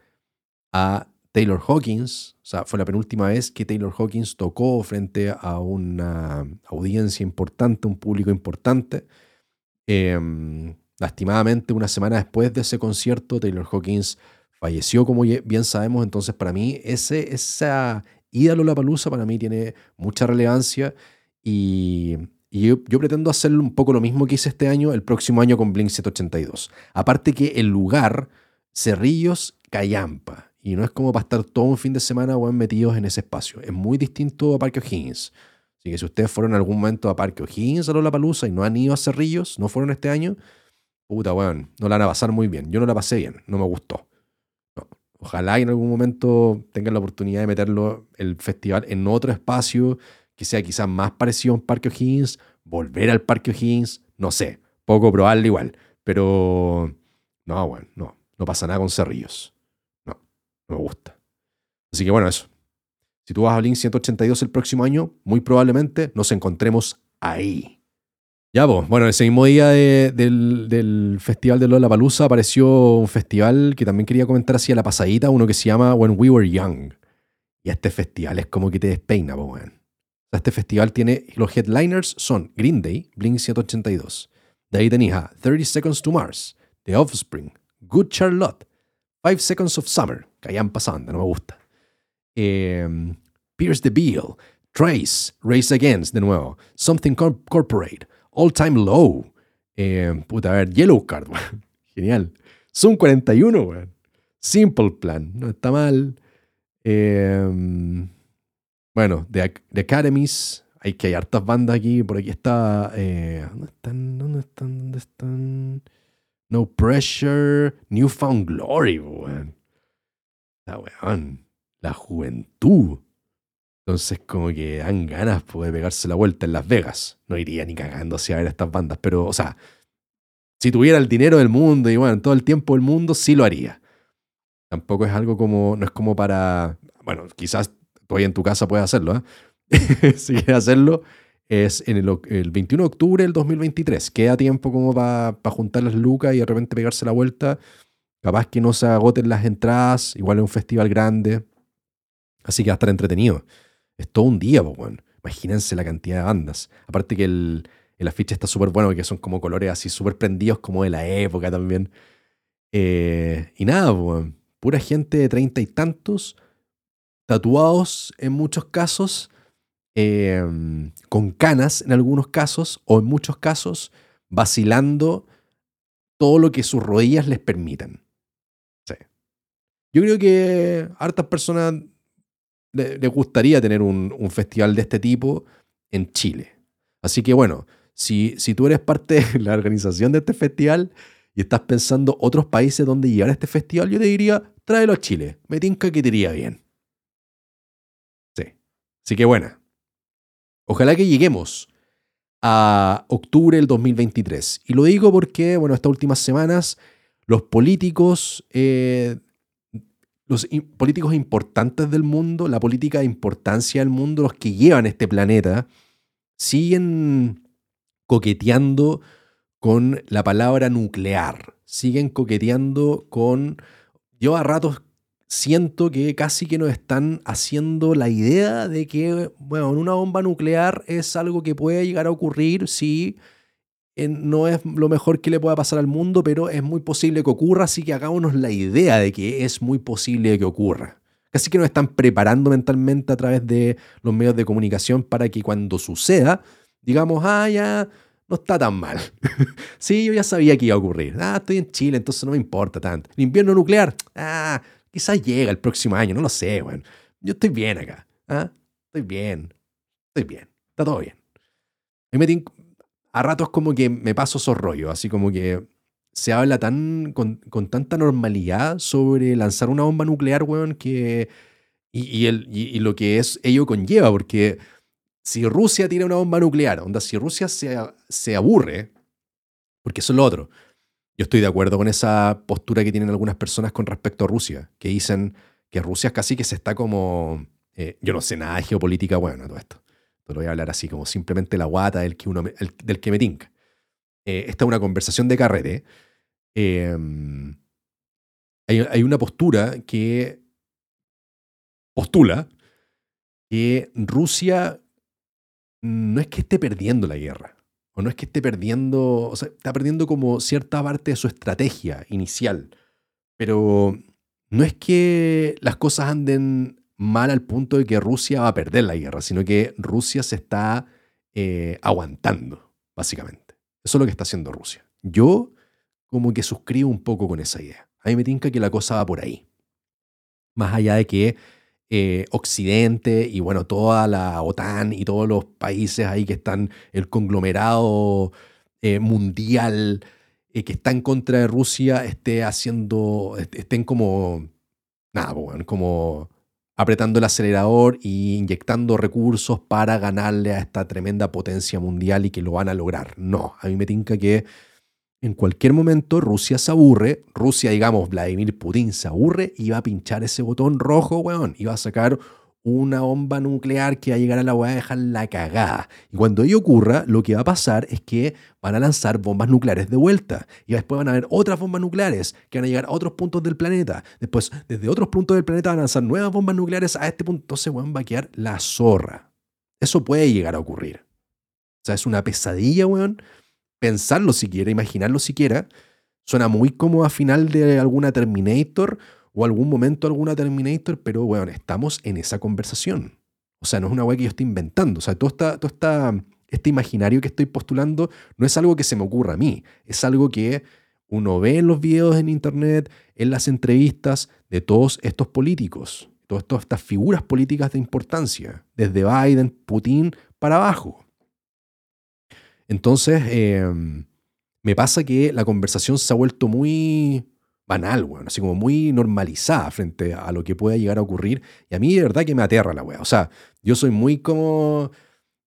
a Taylor Hawkins, o sea, fue la penúltima vez que Taylor Hawkins tocó frente a una audiencia importante, un público importante. Em, lastimadamente, una semana después de ese concierto, Taylor Hawkins falleció, como bien sabemos. Entonces, para mí, ese, esa ida a Lollapalooza para mí tiene mucha relevancia y, yo, yo, pretendo hacer un poco lo mismo que hice este año, el próximo año con Blink 782. Aparte que el lugar, Cerrillos, Cayampa y no es como para estar todo un fin de semana metidos en ese espacio. Es muy distinto a Parque O'Higgins. Así que si ustedes fueron en algún momento a Parque O'Higgins, a Lollapalooza y no han ido a Cerrillos, no fueron este año, puta, weón, no la van a pasar muy bien. Yo no la pasé bien, no me gustó. Ojalá en algún momento tengan la oportunidad de meterlo el festival en otro espacio que sea quizás más parecido a un Parque O'Higgins, volver al Parque O'Higgins, no sé, poco probable igual, pero no, bueno, no, no pasa nada con Cerrillos me gusta. Así que bueno, eso. Si tú vas a Blink 182 el próximo año, muy probablemente nos encontremos ahí. Ya, vos. Bueno, ese mismo día del, festival de Lola Palusa apareció un festival que también quería comentar así a la pasadita, uno que se llama When We Were Young. Y este festival es como que te despeina, po, este festival tiene, los headliners son Green Day, Blink 182. De ahí tenías a 30 Seconds to Mars, The Offspring, Good Charlotte, Five Seconds of Summer, que hayan pasado, no me gusta. Em, Pierce the Beal, Trace, Race Against, de nuevo. Something Corporate, All Time Low. Em, puta, a ver, Yellow Card, genial. Zoom 41, weón. Simple Plan, no está mal. Em, bueno, The, The, Academies, hay que hay hartas bandas aquí. Por aquí está. Eh, ¿Dónde están? ¿Dónde están? ¿Dónde están? No Pressure, Newfound Glory, weón. La weón. La juventud. Entonces, como que dan ganas pues, de pegarse la vuelta en Las Vegas. No iría ni cagando a ver estas bandas, pero, o sea, si tuviera el dinero del mundo y bueno, todo el tiempo del mundo, sí lo haría. Tampoco es algo como, no es como para, bueno, quizás todavía en tu casa puedes hacerlo, ¿eh? si quieres hacerlo, es en el, 21 de octubre del 2023. Queda tiempo como para juntar las lucas y de repente pegarse la vuelta. Capaz que no se agoten las entradas, igual es un festival grande. Así que va a estar entretenido. Es todo un día, pues, Imagínense la cantidad de bandas. Aparte que el, el afiche está súper bueno, porque son como colores así súper prendidos, como de la época también. Eh, y nada, pues, pura gente de treinta y tantos, tatuados en muchos casos, em, con canas en algunos casos, o en muchos casos, vacilando todo lo que sus rodillas les permitan. Yo creo que a hartas personas les gustaría tener un, festival de este tipo en Chile. Así que bueno, si, si tú eres parte de la organización de este festival y estás pensando otros países donde llevar a este festival, yo te diría, tráelo a Chile. Me tinca que te iría bien. Sí. Así que bueno. Ojalá que lleguemos a octubre del 2023. Y lo digo porque, bueno, estas últimas semanas los políticos eh, los políticos importantes del mundo, la política de importancia del mundo, los que llevan este planeta, siguen coqueteando con la palabra nuclear, siguen coqueteando con... Yo a ratos siento que casi que nos están haciendo la idea de que, bueno, una bomba nuclear es algo que puede llegar a ocurrir si no es lo mejor que le pueda pasar al mundo, pero es muy posible que ocurra, así que hagámonos la idea de que es muy posible que ocurra. Casi que nos están preparando mentalmente a través de los medios de comunicación para que cuando suceda, digamos, ah, ya no está tan mal. sí, yo ya sabía que iba a ocurrir. Ah, estoy en Chile, entonces no me importa tanto. El invierno nuclear, ah, quizás llega el próximo año, no lo sé, bueno. Yo estoy bien acá. ¿ah? Estoy bien. Estoy bien. Está todo bien. me a ratos como que me paso esos rollos, así como que se habla tan con, tanta normalidad sobre lanzar una bomba nuclear, weón, que... Y, el, y, lo que es ello conlleva, porque si Rusia tira una bomba nuclear, onda, si Rusia se, se aburre, porque eso es lo otro. Yo estoy de acuerdo con esa postura que tienen algunas personas con respecto a Rusia, que dicen que Rusia casi que se está como... Eh, yo no sé nada de geopolítica, bueno, todo esto lo voy a hablar así, como simplemente la guata del que, uno del que me tinca. Eh, esta es una conversación de carrete. Em, hay, una postura que postula que Rusia no es que esté perdiendo la guerra, o no es que esté perdiendo, o sea, está perdiendo como cierta parte de su estrategia inicial, pero no es que las cosas anden mal al punto de que Rusia va a perder la guerra, sino que Rusia se está eh, aguantando, básicamente. Eso es lo que está haciendo Rusia. Yo como que suscribo un poco con esa idea. A mí me tinca que la cosa va por ahí. Más allá de que eh, Occidente y bueno, toda la OTAN y todos los países ahí que están, el conglomerado eh, mundial que está en contra de Rusia, esté haciendo, estén como, nada, como apretando el acelerador e inyectando recursos para ganarle a esta tremenda potencia mundial y que lo van a lograr. No, a mí me tinca que en cualquier momento Rusia se aburre, Rusia, digamos, Vladimir Putin se aburre y va a pinchar ese botón rojo, weón, y va a sacar una bomba nuclear que va a llegar a la weá a dejar la cagada. Y cuando ello ocurra, lo que va a pasar es que van a lanzar bombas nucleares de vuelta. Y después van a haber otras bombas nucleares que van a llegar a otros puntos del planeta. Después, desde otros puntos del planeta van a lanzar nuevas bombas nucleares a este punto. Entonces, weón, va a quedar la zorra. Eso puede llegar a ocurrir. O sea, es una pesadilla, weón. Pensarlo siquiera, imaginarlo siquiera, Suena muy como a final de alguna Terminator o algún momento alguna Terminator, pero bueno, estamos en esa conversación. O sea, no es una weá que yo estoy inventando. O sea, todo, esta, todo esta, este imaginario que estoy postulando no es algo que se me ocurra a mí. Es algo que uno ve en los videos en internet, en las entrevistas de todos estos políticos, todas estas figuras políticas de importancia, desde Biden, Putin para abajo. Entonces, em, me pasa que la conversación se ha vuelto muy banal, weón, así como muy normalizada frente a lo que pueda llegar a ocurrir. Y a mí de verdad que me aterra la weá. O sea, yo soy muy como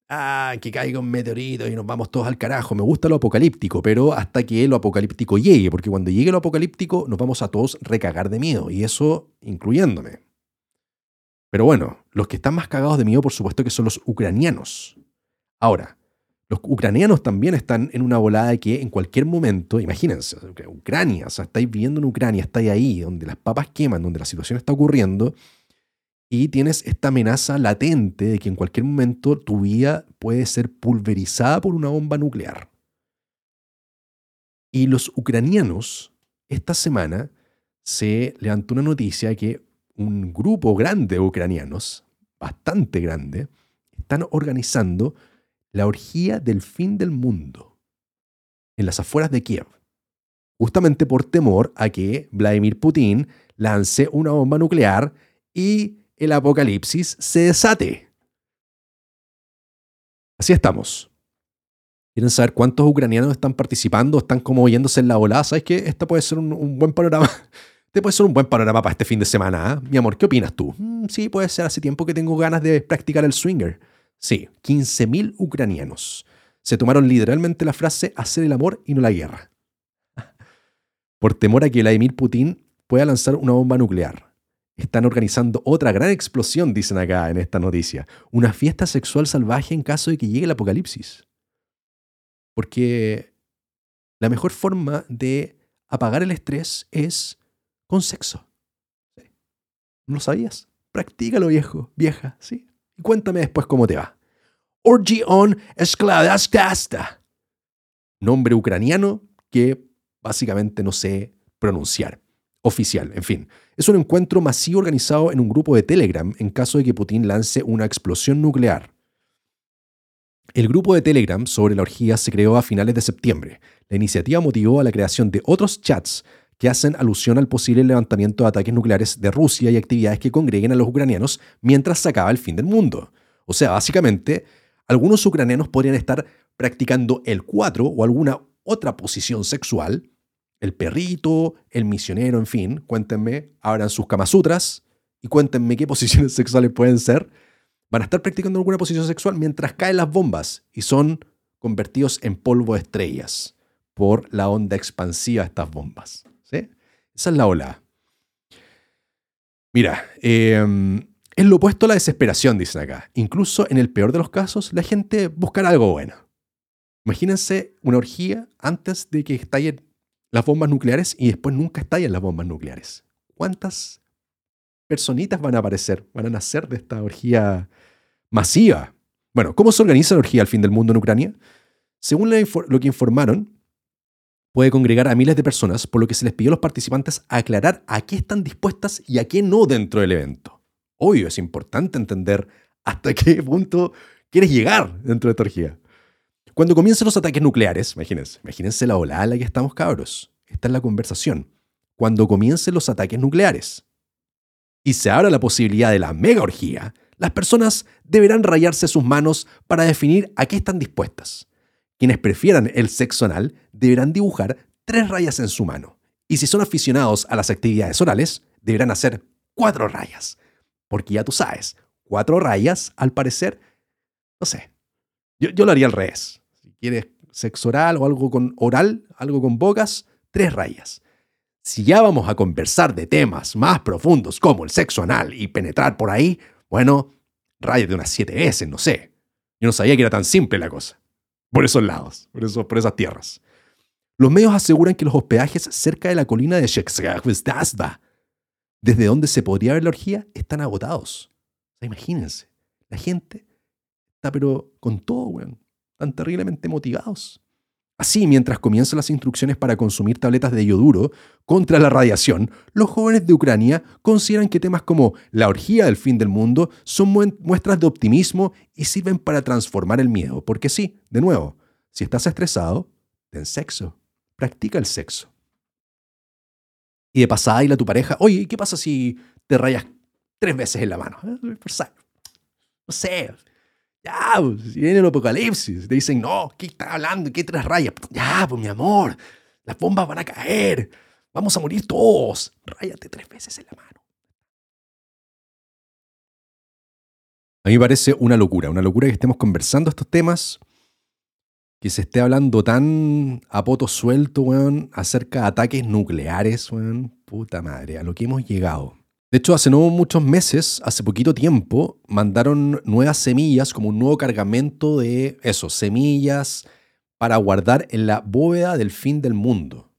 ah, que caiga un meteorito y nos vamos todos al carajo. Me gusta lo apocalíptico, pero hasta que lo apocalíptico llegue, porque cuando llegue lo apocalíptico nos vamos a todos recagar de miedo, y eso incluyéndome. Pero bueno, los que están más cagados de miedo, por supuesto, que son los ucranianos. Ahora, los ucranianos también están en una volada que en cualquier momento, imagínense, Ucrania, o sea, estáis viviendo en Ucrania, estáis ahí, donde las papas queman, donde la situación está ocurriendo, y tienes esta amenaza latente de que en cualquier momento tu vida puede ser pulverizada por una bomba nuclear. Y los ucranianos, esta semana, se levantó una noticia de que un grupo grande de ucranianos, bastante grande, están organizando la orgía del fin del mundo en las afueras de Kiev, justamente por temor a que Vladimir Putin lance una bomba nuclear y el apocalipsis se desate. Así estamos. ¿Quieren saber cuántos ucranianos están participando? ¿Están como oyéndose en la volada? ¿Sabes que Este puede ser un, buen panorama. Este puede ser un buen panorama para este fin de semana. ¿ah? Mi amor, ¿qué opinas tú? Mm, sí, puede ser. Hace tiempo que tengo ganas de practicar el swinger. Sí, 15.000 ucranianos. Se tomaron literalmente la frase hacer el amor y no la guerra. Por temor a que Vladimir Putin pueda lanzar una bomba nuclear están organizando otra gran explosión, dicen acá en esta noticia. Una fiesta sexual salvaje en caso de que llegue el apocalipsis. Porque la mejor forma de apagar el estrés es con sexo. ¿No lo sabías? Practícalo, viejo, vieja, ¿sí? Cuéntame después cómo te va. Orgy on Skladastasta. Nombre ucraniano que básicamente no sé pronunciar oficial. En fin, es un encuentro masivo organizado en un grupo de Telegram en caso de que Putin lance una explosión nuclear. El grupo de Telegram sobre la orgía se creó a finales de septiembre. La iniciativa motivó a la creación de otros chats que hacen alusión al posible levantamiento de ataques nucleares de Rusia y actividades que congreguen a los ucranianos mientras se acaba el fin del mundo. O sea, básicamente, algunos ucranianos podrían estar practicando el 4 o alguna otra posición sexual el perrito, el misionero, en fin, cuéntenme, abran sus kamasutras y cuéntenme qué posiciones sexuales pueden ser. Van a estar practicando alguna posición sexual mientras caen las bombas y son convertidos en polvo de estrellas por la onda expansiva de estas bombas. Esa es la ola. Mira, em, es lo opuesto a la desesperación, dicen acá. Incluso en el peor de los casos, la gente buscará algo bueno. Imagínense una orgía antes de que estalle las bombas nucleares y después nunca estallan las bombas nucleares. ¿Cuántas personitas van a aparecer, van a nacer de esta orgía masiva? Bueno, ¿cómo se organiza la orgía al fin del mundo en Ucrania? Según lo que informaron, puede congregar a miles de personas, por lo que se les pidió a los participantes aclarar a qué están dispuestas y a qué no dentro del evento. Obvio, es importante entender hasta qué punto quieres llegar dentro de esta orgía. Cuando comiencen los ataques nucleares, imagínense, imagínense la ola en la que estamos cabros. Esta es la conversación. Cuando comiencen los ataques nucleares y se abra la posibilidad de la mega orgía, las personas deberán rayarse sus manos para definir a qué están dispuestas. Quienes prefieran el sexo anal deberán dibujar tres rayas en su mano. Y si son aficionados a las actividades orales, deberán hacer cuatro rayas. Porque ya tú sabes, cuatro rayas, al parecer, no sé. Yo, yo lo haría al revés quieres sexo oral o algo con oral, algo con bocas, tres rayas. Si ya vamos a conversar de temas más profundos como el sexo anal y penetrar por ahí, bueno, rayas de unas siete veces, no sé. Yo no sabía que era tan simple la cosa. Por esos lados, por, esas tierras. Los medios aseguran que los hospedajes cerca de la colina de Shekskazda, desde donde se podría ver la orgía, están agotados. imagínense, la gente está pero con todo, weón. Están terriblemente motivados. Así, mientras comienzan las instrucciones para consumir tabletas de yoduro contra la radiación, los jóvenes de Ucrania consideran que temas como la orgía del fin del mundo son muestras de optimismo y sirven para transformar el miedo. Porque sí, de nuevo, si estás estresado, ten sexo, practica el sexo. Y de pasada, y a tu pareja, oye, ¿qué pasa si te rayas tres veces en la mano? Eh, no sé, ya, pues, viene el apocalipsis, te dicen, no, ¿qué estás hablando? ¿Qué tres rayas? Ya, pues mi amor, las bombas van a caer, vamos a morir todos. Ráyate tres veces en la mano. A mí me parece una locura, una locura que estemos conversando estos temas, que se esté hablando tan a poto suelto, weón, acerca de ataques nucleares, weón. Puta madre, a lo que hemos llegado. De hecho, hace no muchos meses, hace poquito tiempo, mandaron nuevas semillas, como un nuevo cargamento de eso, semillas para guardar en la bóveda del fin del mundo.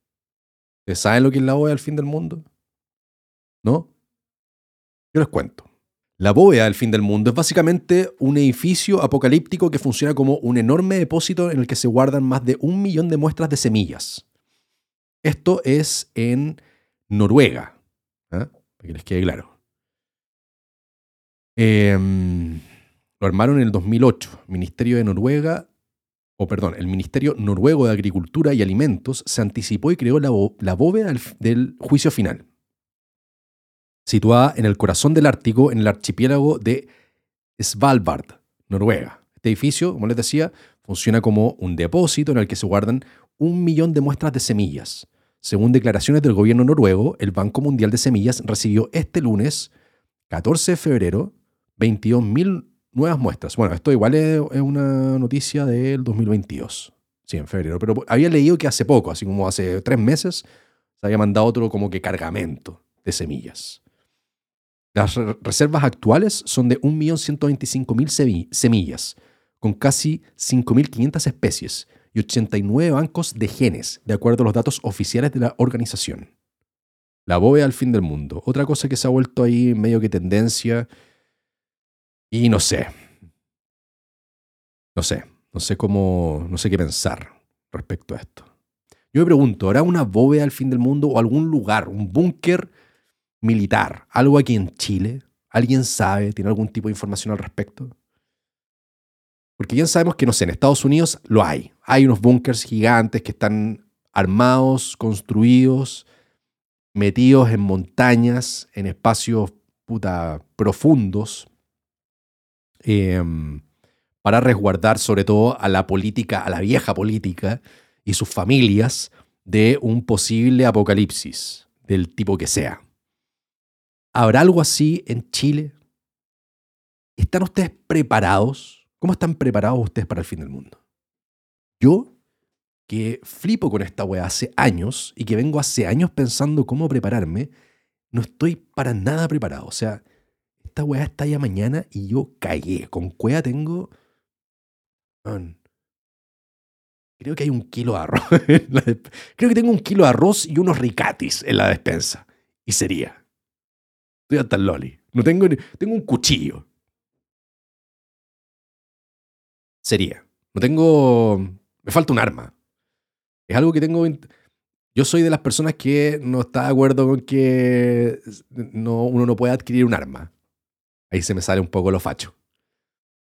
¿Ustedes saben lo que es la bóveda del fin del mundo? ¿No? Yo les cuento. La bóveda del fin del mundo es básicamente un edificio apocalíptico que funciona como un enorme depósito en el que se guardan más de un millón de muestras de semillas. Esto es en Noruega. Para que les quede claro. Em, lo armaron en el 2008. Ministerio de Noruega, o perdón, el Ministerio Noruego de Agricultura y Alimentos se anticipó y creó la, la bóveda del, juicio final, situada en el corazón del Ártico, en el archipiélago de Svalbard, Noruega. Este edificio, como les decía, funciona como un depósito en el que se guardan un millón de muestras de semillas. Según declaraciones del gobierno noruego, el Banco Mundial de Semillas recibió este lunes, 14 de febrero, 22.000 nuevas muestras. Bueno, esto igual es, una noticia del 2022. Sí, en febrero. Pero había leído que hace poco, así como hace tres meses, se había mandado otro como que cargamento de semillas. Las reservas actuales son de 1.125.000 semillas, con casi 5.500 especies y 89 bancos de genes, de acuerdo a los datos oficiales de la organización. La bóveda al fin del mundo. Otra cosa que se ha vuelto ahí medio que tendencia. Y no sé. No sé. No sé cómo. No sé qué pensar respecto a esto. Yo me pregunto, ¿habrá una bóveda al fin del mundo o algún lugar, un búnker militar? ¿Algo aquí en Chile? ¿Alguien sabe? ¿Tiene algún tipo de información al respecto? Porque bien sabemos que, no sé, en Estados Unidos lo hay. Hay unos búnkers gigantes que están armados, construidos, metidos en montañas, en espacios puta profundos, em, para resguardar sobre todo a la política, a la vieja política y sus familias de un posible apocalipsis, del tipo que sea. ¿Habrá algo así en Chile? ¿Están ustedes preparados? ¿Cómo están preparados ustedes para el fin del mundo? Yo, que flipo con esta weá hace años y que vengo hace años pensando cómo prepararme, no estoy para nada preparado. O sea, esta weá está ya mañana y yo cagué. Con cueva tengo. Creo que hay un kilo de arroz. Creo que tengo un kilo de arroz y unos ricatis en la despensa. Y sería. Estoy hasta el loli. No tengo, tengo un cuchillo. Sería. No tengo. Me falta un arma. Es algo que tengo. Yo soy de las personas que no está de acuerdo con que no, uno no puede adquirir un arma. Ahí se me sale un poco lo facho.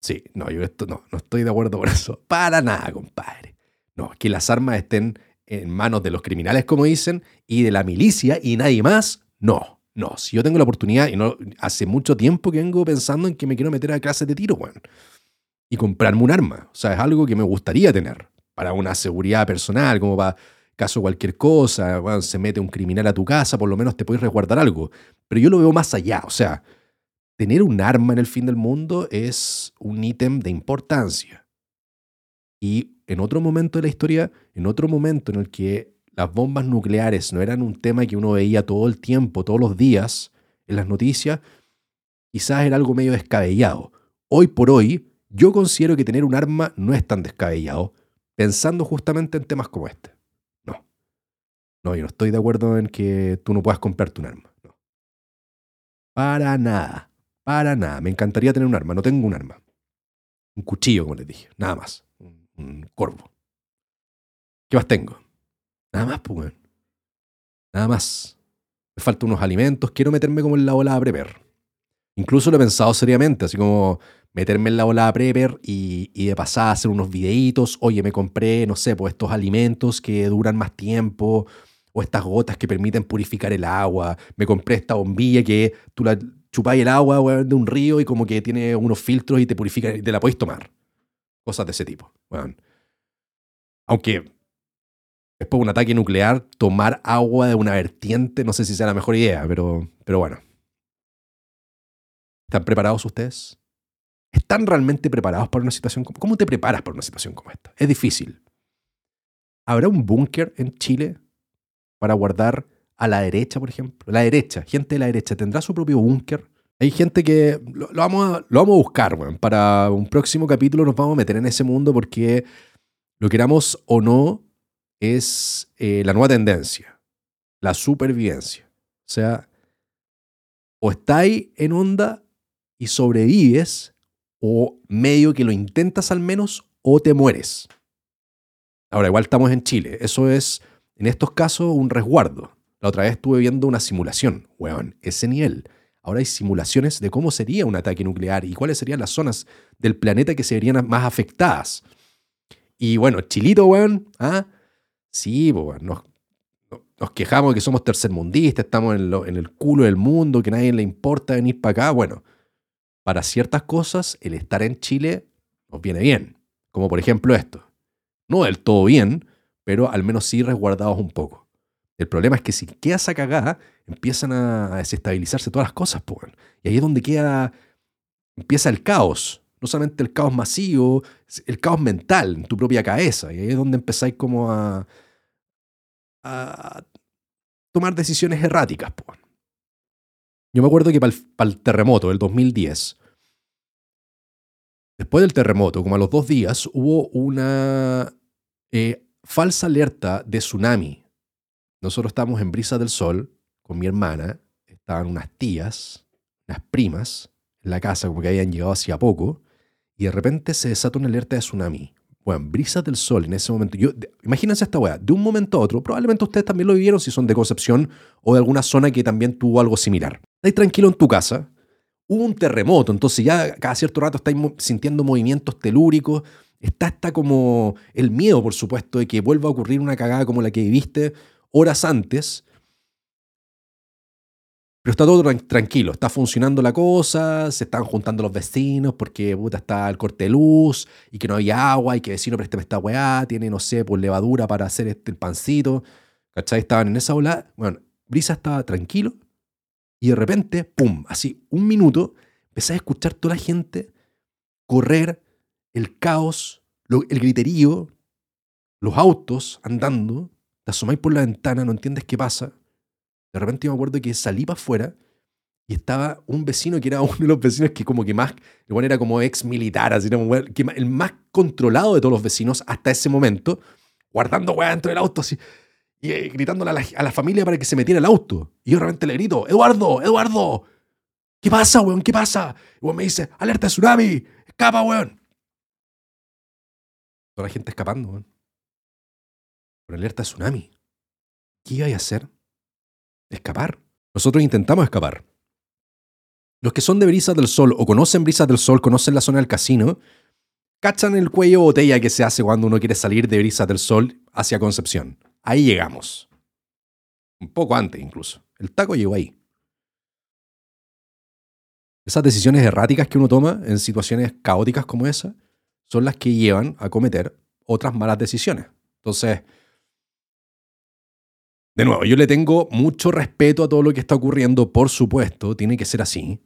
Sí, no, yo esto no, no estoy de acuerdo con eso. Para nada, compadre. No, que las armas estén en manos de los criminales, como dicen, y de la milicia y nadie más. No, no. Si yo tengo la oportunidad, y no hace mucho tiempo que vengo pensando en que me quiero meter a clases de tiro, bueno y comprarme un arma. O sea, es algo que me gustaría tener para una seguridad personal, como para caso cualquier cosa, bueno, se mete un criminal a tu casa, por lo menos te puedes resguardar algo. Pero yo lo veo más allá, o sea, tener un arma en el fin del mundo es un ítem de importancia. Y en otro momento de la historia, en otro momento en el que las bombas nucleares no eran un tema que uno veía todo el tiempo, todos los días, en las noticias, quizás era algo medio descabellado. Hoy por hoy, yo considero que tener un arma no es tan descabellado, pensando justamente en temas como este. No. No, yo no estoy de acuerdo en que tú no puedas comprarte un arma. No. Para nada. Para nada. Me encantaría tener un arma. No tengo un arma. Un cuchillo, como les dije. Nada más. Un, corvo. ¿Qué más tengo? Nada más, pues. Nada más. Me faltan unos alimentos. Quiero meterme como en la ola de Prepper. Incluso lo he pensado seriamente, así como meterme en la ola Prepper y, y de pasar a hacer unos videitos. Oye, me compré, no sé, pues estos alimentos que duran más tiempo o estas gotas que permiten purificar el agua. Me compré esta bombilla que tú la chupáis el agua de un río y como que tiene unos filtros y te purifica y te la podéis tomar. Cosas de ese tipo. Bueno. Aunque después de un ataque nuclear, tomar agua de una vertiente, no sé si sea la mejor idea, pero, pero bueno. ¿Están preparados ustedes? ¿Están realmente preparados para una situación como ¿Cómo te preparas para una situación como esta? Es difícil. ¿Habrá un búnker en Chile para guardar a la derecha, por ejemplo? La derecha, gente de la derecha, ¿tendrá su propio búnker? Hay gente que lo, vamos, a, lo vamos a buscar, bueno. Para un próximo capítulo nos vamos a meter en ese mundo porque lo queramos o no, es eh, la nueva tendencia, la supervivencia. O sea, o estáis en onda y sobrevives, o medio que lo intentas al menos, o te mueres. Ahora, igual estamos en Chile. Eso es, en estos casos, un resguardo. La otra vez estuve viendo una simulación, weón, ese nivel. Ahora hay simulaciones de cómo sería un ataque nuclear y cuáles serían las zonas del planeta que serían más afectadas. Y bueno, Chilito, weón, ¿ah? Sí, nos, nos quejamos de que somos tercermundistas, estamos en, en el culo del mundo, que a nadie le importa venir para acá. Bueno, para ciertas cosas, el estar en Chile nos viene bien. Como por ejemplo esto. No del todo bien, pero al menos sí resguardados un poco. El problema es que si quedas a cagada, empiezan a desestabilizarse todas las cosas, pues. Y ahí es donde queda, empieza el caos. No solamente el caos masivo, el caos mental en tu propia cabeza. Y ahí es donde empezáis como a, a tomar decisiones erráticas. Yo me acuerdo que para el, terremoto del 2010, después del terremoto, como a los dos días, hubo una eh, falsa alerta de tsunami. Nosotros estábamos en Brisa del Sol con mi hermana, estaban unas tías, unas primas en la casa, como que habían llegado hacía poco, y de repente se desata una alerta de tsunami bueno, brisas del sol en ese momento. Yo, imagínense esta weá, de un momento a otro, probablemente ustedes también lo vivieron si son de Concepción o de alguna zona que también tuvo algo similar. Estás tranquilo en tu casa, hubo un terremoto, entonces ya cada cierto rato estáis sintiendo movimientos telúricos, está, está como el miedo, por supuesto, de que vuelva a ocurrir una cagada como la que viviste horas antes, pero está todo tranquilo, está funcionando la cosa, se están juntando los vecinos porque está el corte de luz y que no hay agua y que vecino préstame esta weá, tiene, no sé, pues levadura para hacer este, el pancito. ¿Cachai? Estaban en esa ola. Bueno, Brisa estaba tranquilo y de repente, pum, así, un minuto, empecé a escuchar toda la gente correr, el caos, el griterío, los autos andando, te asomáis por la ventana, no entiendes qué pasa. De repente me acuerdo que salí para afuera y estaba un vecino que era uno de los vecinos que como que más, igual era como ex militar, así que el más controlado de todos los vecinos hasta ese momento, guardando weá dentro del auto así, y eh, gritándole a la, familia para que se metiera el auto. Y yo realmente le grito, Eduardo, Eduardo, ¿qué pasa, weón? ¿Qué pasa? Y weón me dice, alerta de tsunami, escapa, weón. Toda la gente escapando, weón. Por alerta de tsunami. ¿Qué iba a hacer? escapar. Nosotros intentamos escapar. Los que son de Brisas del Sol o conocen Brisas del Sol, conocen la zona del casino, cachan el cuello botella que se hace cuando uno quiere salir de Brisas del Sol hacia Concepción. Ahí llegamos. Un poco antes incluso. El taco llegó ahí. Esas decisiones erráticas que uno toma en situaciones caóticas como esa son las que llevan a cometer otras malas decisiones. Entonces, de nuevo, yo le tengo mucho respeto a todo lo que está ocurriendo, por supuesto, tiene que ser así.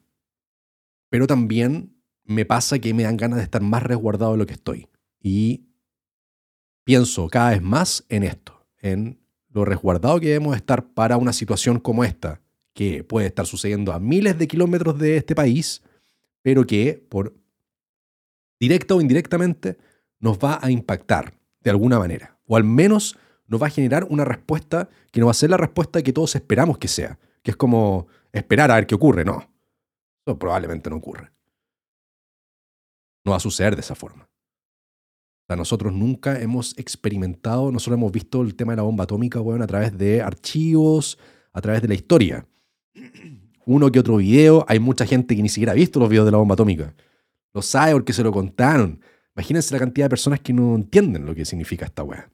Pero también me pasa que me dan ganas de estar más resguardado de lo que estoy. Y pienso cada vez más en esto, en lo resguardado que debemos estar para una situación como esta, que puede estar sucediendo a miles de kilómetros de este país, pero que por directa o indirectamente nos va a impactar de alguna manera, o al menos nos va a generar una respuesta que no va a ser la respuesta que todos esperamos que sea, que es como esperar a ver qué ocurre. No, eso probablemente no ocurre. No va a suceder de esa forma. Nosotros nunca hemos experimentado, nosotros hemos visto el tema de la bomba atómica, bueno, a través de archivos, a través de la historia. Uno que otro video, hay mucha gente que ni siquiera ha visto los videos de la bomba atómica. Lo sabe porque se lo contaron. Imagínense la cantidad de personas que no entienden lo que significa esta weá.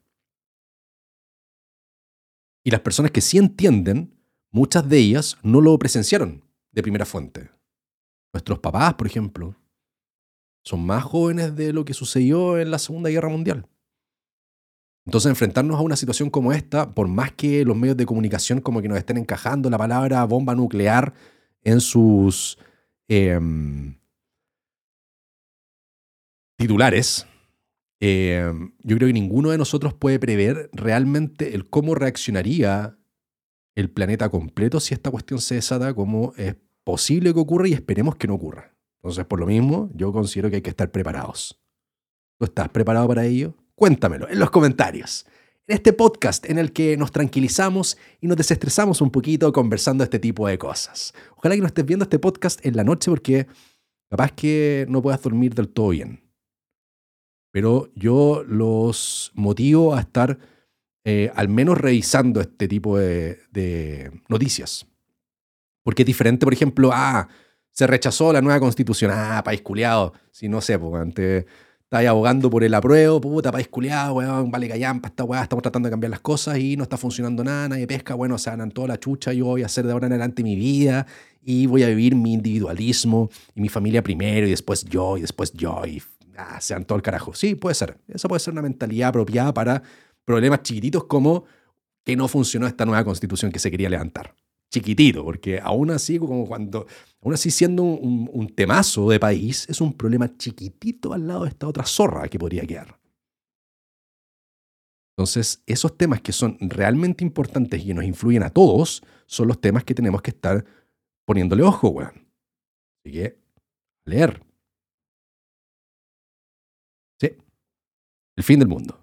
Y las personas que sí entienden, muchas de ellas no lo presenciaron de primera fuente. Nuestros papás, por ejemplo, son más jóvenes de lo que sucedió en la Segunda Guerra Mundial. Entonces, enfrentarnos a una situación como esta, por más que los medios de comunicación como que nos estén encajando la palabra bomba nuclear en sus em, titulares, em, yo creo que ninguno de nosotros puede prever realmente el cómo reaccionaría el planeta completo si esta cuestión se desata como es posible que ocurra y esperemos que no ocurra. Entonces, por lo mismo, yo considero que hay que estar preparados. ¿Tú estás preparado para ello? Cuéntamelo en los comentarios. En este podcast en el que nos tranquilizamos y nos desestresamos un poquito conversando este tipo de cosas. Ojalá que no estés viendo este podcast en la noche porque capaz que no puedas dormir del todo bien. Pero yo los motivo a estar eh, al menos revisando este tipo de, noticias. Porque es diferente, por ejemplo, ah, se rechazó la nueva constitución. Ah, país culiado. Si no sé, pues antes estáis abogando por el apruebo, puta, país culiado, weón, vale callampa, esta weá, estamos tratando de cambiar las cosas y no está funcionando nada, nadie pesca, bueno, se ganan toda la chucha, yo voy a hacer de ahora en adelante mi vida y voy a vivir mi individualismo y mi familia primero y después yo y después yo y ah, sean todo el carajo. Sí, puede ser. Esa puede ser una mentalidad apropiada para problemas chiquititos como que no funcionó esta nueva constitución que se quería levantar chiquitito, porque aún así, como cuando, aún así siendo un, temazo de país, es un problema chiquitito al lado de esta otra zorra que podría quedar. Entonces, esos temas que son realmente importantes y nos influyen a todos, son los temas que tenemos que estar poniéndole ojo, weón. Así que, leer. Sí. El fin del mundo.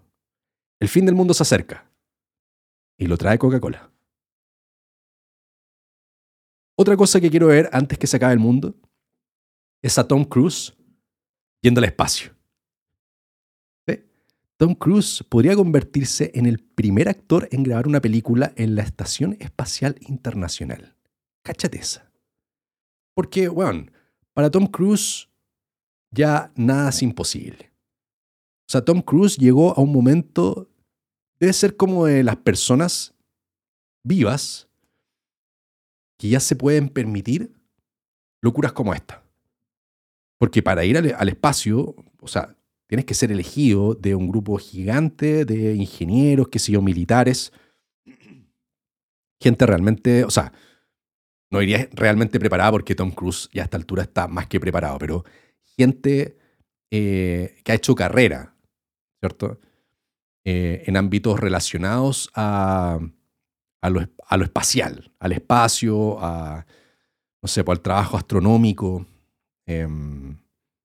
El fin del mundo se acerca. Y lo trae Coca-Cola. Otra cosa que quiero ver antes que se acabe el mundo es a Tom Cruise yendo al espacio. Tom Cruise podría convertirse en el primer actor en grabar una película en la Estación Espacial Internacional. Cáchate esa. Porque, bueno, para Tom Cruise ya nada es imposible. O sea, Tom Cruise llegó a un momento, debe ser como de las personas vivas que ya se pueden permitir locuras como esta. Porque para ir al, espacio, o sea, tienes que ser elegido de un grupo gigante de ingenieros, que sé militares, gente realmente, o sea, no iría realmente preparada porque Tom Cruise ya a esta altura está más que preparado, pero gente eh, que ha hecho carrera, ¿cierto? Eh, en ámbitos relacionados a, a lo, espacial, al espacio, a, no sé, pues, al trabajo astronómico, em,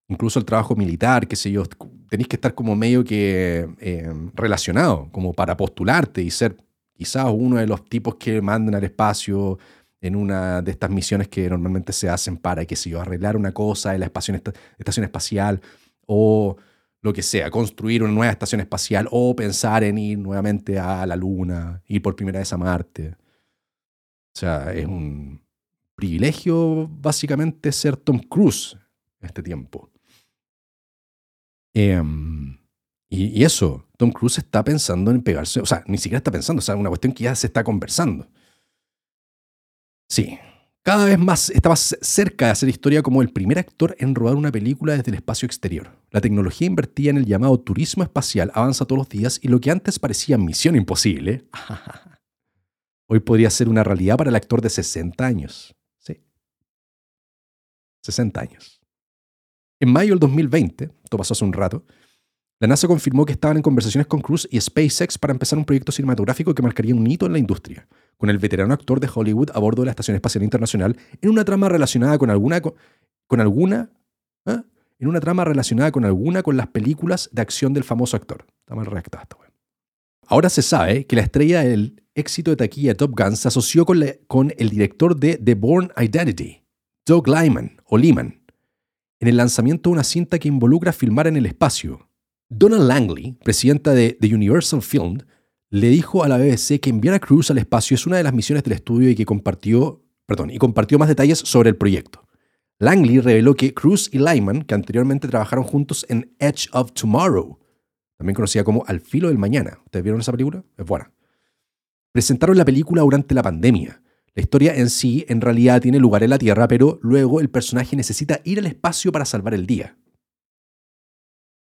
incluso al trabajo militar, qué sé yo. Tenéis que estar como medio que em, relacionado, como para postularte y ser quizás uno de los tipos que mandan al espacio en una de estas misiones que normalmente se hacen para, qué sé yo, arreglar una cosa en la estación espacial o lo que sea, construir una nueva estación espacial o pensar en ir nuevamente a la Luna, ir por primera vez a Marte. O sea, es un privilegio básicamente ser Tom Cruise en este tiempo. Em, y, eso, Tom Cruise está pensando en pegarse, o sea, ni siquiera está pensando, o sea, una cuestión que ya se está conversando. Sí, cada vez más estaba cerca de hacer historia como el primer actor en rodar una película desde el espacio exterior. La tecnología invertida en el llamado turismo espacial avanza todos los días y lo que antes parecía misión imposible, hoy podría ser una realidad para el actor de 60 años. Sí. 60 años. En mayo del 2020, esto pasó hace un rato, la NASA confirmó que estaban en conversaciones con Cruise y SpaceX para empezar un proyecto cinematográfico que marcaría un hito en la industria, con el veterano actor de Hollywood a bordo de la Estación Espacial Internacional en una trama relacionada con alguna con alguna ¿ah? en una trama relacionada con alguna con las películas de acción del famoso actor. Está mal esta Ahora se sabe que la estrella del éxito de taquilla Top Gun se asoció con, con el director de The Born Identity, Doug Lyman o Lyman, en el lanzamiento de una cinta que involucra filmar en el espacio Donna Langley, presidenta de The Universal Film, le dijo a la BBC que enviar a Cruz al espacio es una de las misiones del estudio y que compartió, perdón, y compartió más detalles sobre el proyecto. Langley reveló que Cruz y Lyman, que anteriormente trabajaron juntos en Edge of Tomorrow, también conocida como Al filo del mañana. ¿Ustedes vieron esa película? Es buena. Presentaron la película durante la pandemia. La historia en sí en realidad tiene lugar en la Tierra, pero luego el personaje necesita ir al espacio para salvar el día.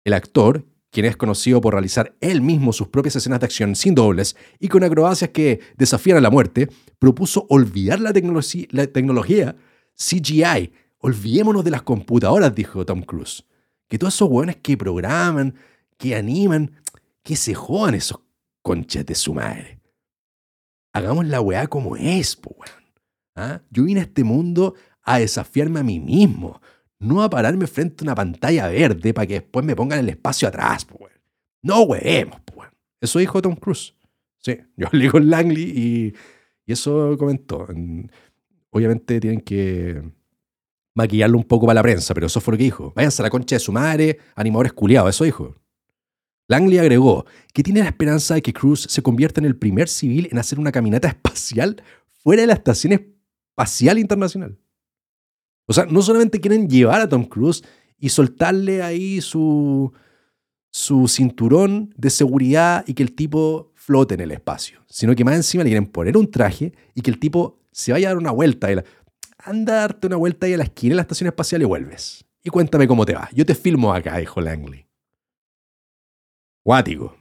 El actor, quien es conocido por realizar él mismo sus propias escenas de acción sin dobles y con acrobacias que desafían a la muerte, propuso olvidar la, tecnología CGI. Olvidémonos de las computadoras, dijo Tom Cruise. Que todos esos hueones que programan, que animan, que se jodan esos conchas de su madre. Hagamos la weá como es, weón. ¿Ah? Yo vine a este mundo a desafiarme a mí mismo, no a pararme frente a una pantalla verde para que después me pongan el espacio atrás, weón. No po, weón. Eso dijo Tom Cruise. Sí, yo hablé con Langley y, y eso comentó. Obviamente tienen que maquillarlo un poco para la prensa, pero eso fue lo que dijo. Váyanse a la concha de su madre, animadores culiados, eso dijo. Langley agregó que tiene la esperanza de que Cruz se convierta en el primer civil en hacer una caminata espacial fuera de la Estación Espacial Internacional. O sea, no solamente quieren llevar a Tom Cruise y soltarle ahí su, su cinturón de seguridad y que el tipo flote en el espacio, sino que más encima le quieren poner un traje y que el tipo se vaya a dar una vuelta. Y anda a darte una vuelta ahí a la esquina de la estación espacial y vuelves. Y cuéntame cómo te va. Yo te filmo acá, dijo Langley. Cuático.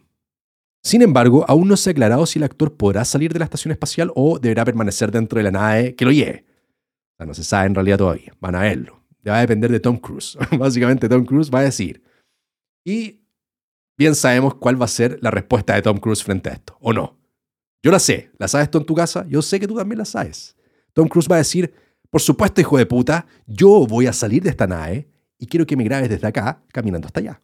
Sin embargo, aún no se ha aclarado si el actor podrá salir de la estación espacial o deberá permanecer dentro de la nave que lo lleve. No se sabe en realidad todavía. Van a verlo. Va a depender de Tom Cruise. Básicamente Tom Cruise va a decir. Y bien sabemos cuál va a ser la respuesta de Tom Cruise frente a esto. ¿O no? Yo la sé. ¿La sabes tú en tu casa? Yo sé que tú también la sabes. Tom Cruise va a decir, por supuesto, hijo de puta, yo voy a salir de esta nave y quiero que me grabes desde acá caminando hasta allá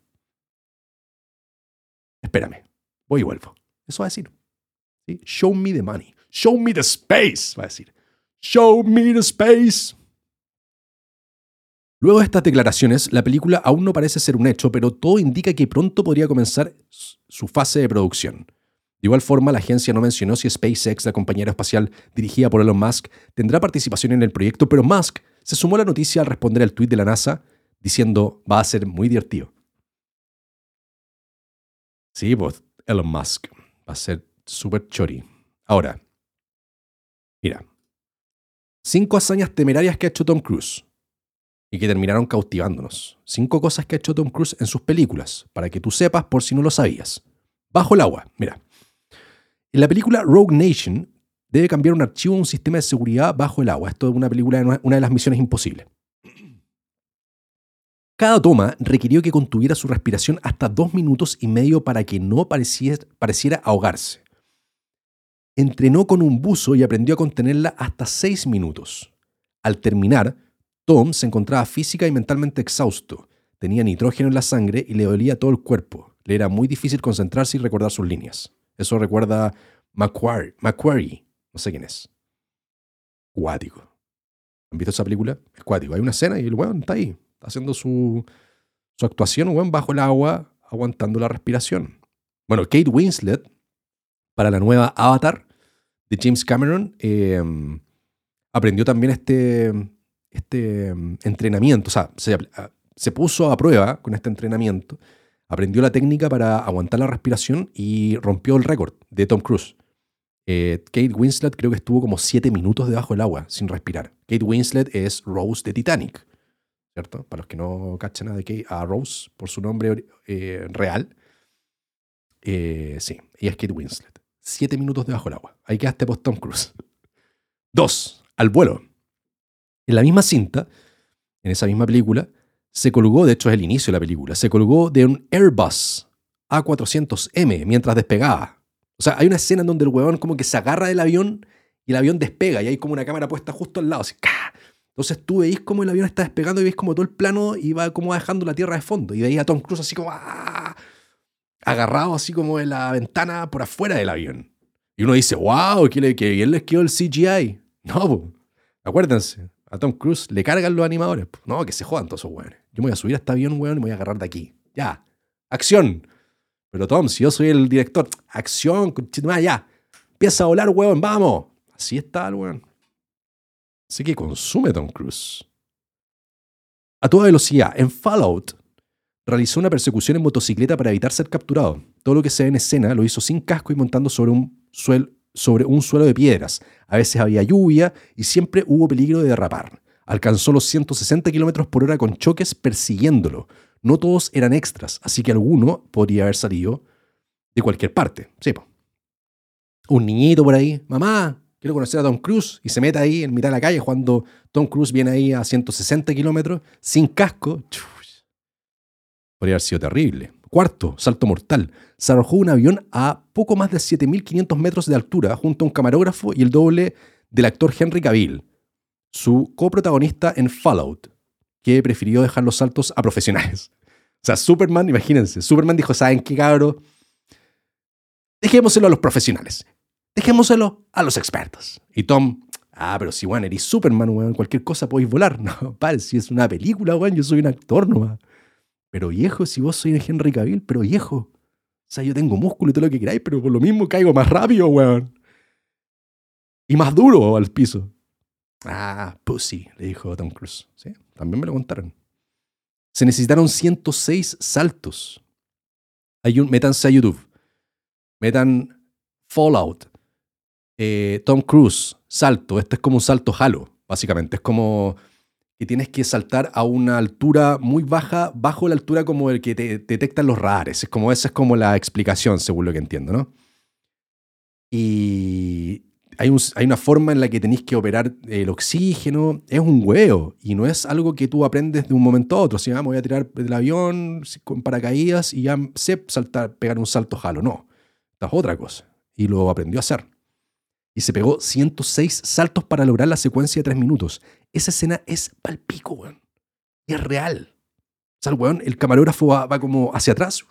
espérame, voy y vuelvo. Eso va a decir. Show me the money. Show me the space, va a decir. Show me the space. Luego de estas declaraciones, la película aún no parece ser un hecho, pero todo indica que pronto podría comenzar su fase de producción. De igual forma, la agencia no mencionó si SpaceX, la compañía espacial dirigida por Elon Musk, tendrá participación en el proyecto, pero Musk se sumó a la noticia al responder al tweet de la NASA diciendo va a ser muy divertido. Sí, pues Elon Musk va a ser súper chori. Ahora, mira, cinco hazañas temerarias que ha hecho Tom Cruise y que terminaron cautivándonos. Cinco cosas que ha hecho Tom Cruise en sus películas, para que tú sepas por si no lo sabías. Bajo el agua, mira. En la película Rogue Nation debe cambiar un archivo a un sistema de seguridad bajo el agua. Esto es una película, una de las misiones imposibles. Cada toma requirió que contuviera su respiración hasta dos minutos y medio para que no pareciera, ahogarse. Entrenó con un buzo y aprendió a contenerla hasta seis minutos. Al terminar, Tom se encontraba física y mentalmente exhausto. Tenía nitrógeno en la sangre y le dolía todo el cuerpo. Le era muy difícil concentrarse y recordar sus líneas. Eso recuerda Macquarie. Macquarie. No sé quién es. Cuático. ¿Han visto esa película? Es cuático. Hay una escena y el weón está ahí haciendo su, su actuación bajo el agua, aguantando la respiración. Bueno, Kate Winslet, para la nueva Avatar de James Cameron, em, aprendió también este, este em, entrenamiento, o sea, se, se puso a prueba con este entrenamiento, aprendió la técnica para aguantar la respiración y rompió el récord de Tom Cruise. Eh, Kate Winslet creo que estuvo como siete minutos debajo del agua sin respirar. Kate Winslet es Rose de Titanic. ¿cierto? Para los que no cachan a, de a Rose por su nombre eh, real. Eh, sí, ella es Kate Winslet. Siete minutos debajo del agua. Ahí quedaste post Tom Cruise. Dos, al vuelo. En la misma cinta, en esa misma película, se colgó, de hecho es el inicio de la película, se colgó de un Airbus A400M mientras despegaba. O sea, hay una escena en donde el huevón como que se agarra del avión y el avión despega y hay como una cámara puesta justo al lado, así, entonces tú veis cómo el avión está despegando y veis como todo el plano y va como dejando la tierra de fondo. Y veis a Tom Cruise así como ¡ah! Agarrado así como en la ventana por afuera del avión. Y uno dice, wow, que, que bien les quedó el CGI. No, acuérdense, a Tom Cruise le cargan los animadores. No, que se jodan todos esos weones. Yo me voy a subir a este avión, weón, y me voy a agarrar de aquí. Ya, acción. Pero Tom, si yo soy el director, acción, ya, empieza a volar, weón, vamos. Así está el weón. Así que consume Tom Cruise. A toda velocidad, en Fallout, realizó una persecución en motocicleta para evitar ser capturado. Todo lo que se ve en escena lo hizo sin casco y montando sobre un, sobre un suelo de piedras. A veces había lluvia y siempre hubo peligro de derrapar. Alcanzó los 160 km por hora con choques persiguiéndolo. No todos eran extras, así que alguno podría haber salido de cualquier parte. Sí, Un niñito por ahí, mamá, quiero conocer a Tom Cruise, y se mete ahí en mitad de la calle cuando Tom Cruise viene ahí a 160 kilómetros, sin casco. Podría haber sido terrible. Cuarto, salto mortal. Se arrojó un avión a poco más de 7.500 metros de altura junto a un camarógrafo y el doble del actor Henry Cavill su coprotagonista en Fallout, que prefirió dejar los saltos a profesionales. O sea, Superman, imagínense, Superman dijo, ¿saben qué cabrón? Dejémoselo a los profesionales. Dejémoselo a los expertos. Y Tom, ah, pero si, weón, eres Superman, weón, cualquier cosa podéis volar. No, padre, si es una película, weón, yo soy un actor nomás. Pero viejo, si vos sois Henry Cavill, pero viejo. O sea, yo tengo músculo y todo lo que queráis, pero por lo mismo caigo más rápido, weón. Y más duro al piso. Ah, pussy, le dijo Tom Cruise. ¿Sí? También me lo contaron. Se necesitaron 106 saltos. Hay un, métanse a YouTube. Metan Fallout. Eh, Tom Cruise, salto. Este es como un salto halo, básicamente. Es como que tienes que saltar a una altura muy baja, bajo la altura como el que te, detectan los radares. Es como esa es como la explicación, según lo que entiendo, ¿no? Y hay, una forma en la que tenéis que operar el oxígeno. Es un huevo y no es algo que tú aprendes de un momento a otro. Si vamos voy a tirar del avión con paracaídas y ya sé saltar, pegar un salto jalo. No, esta es otra cosa. Y lo aprendió a hacer. Y se pegó 106 saltos para lograr la secuencia de 3 minutos. Esa escena es palpico, weón. Es real. O sea, el weón, el camarógrafo va, va como hacia atrás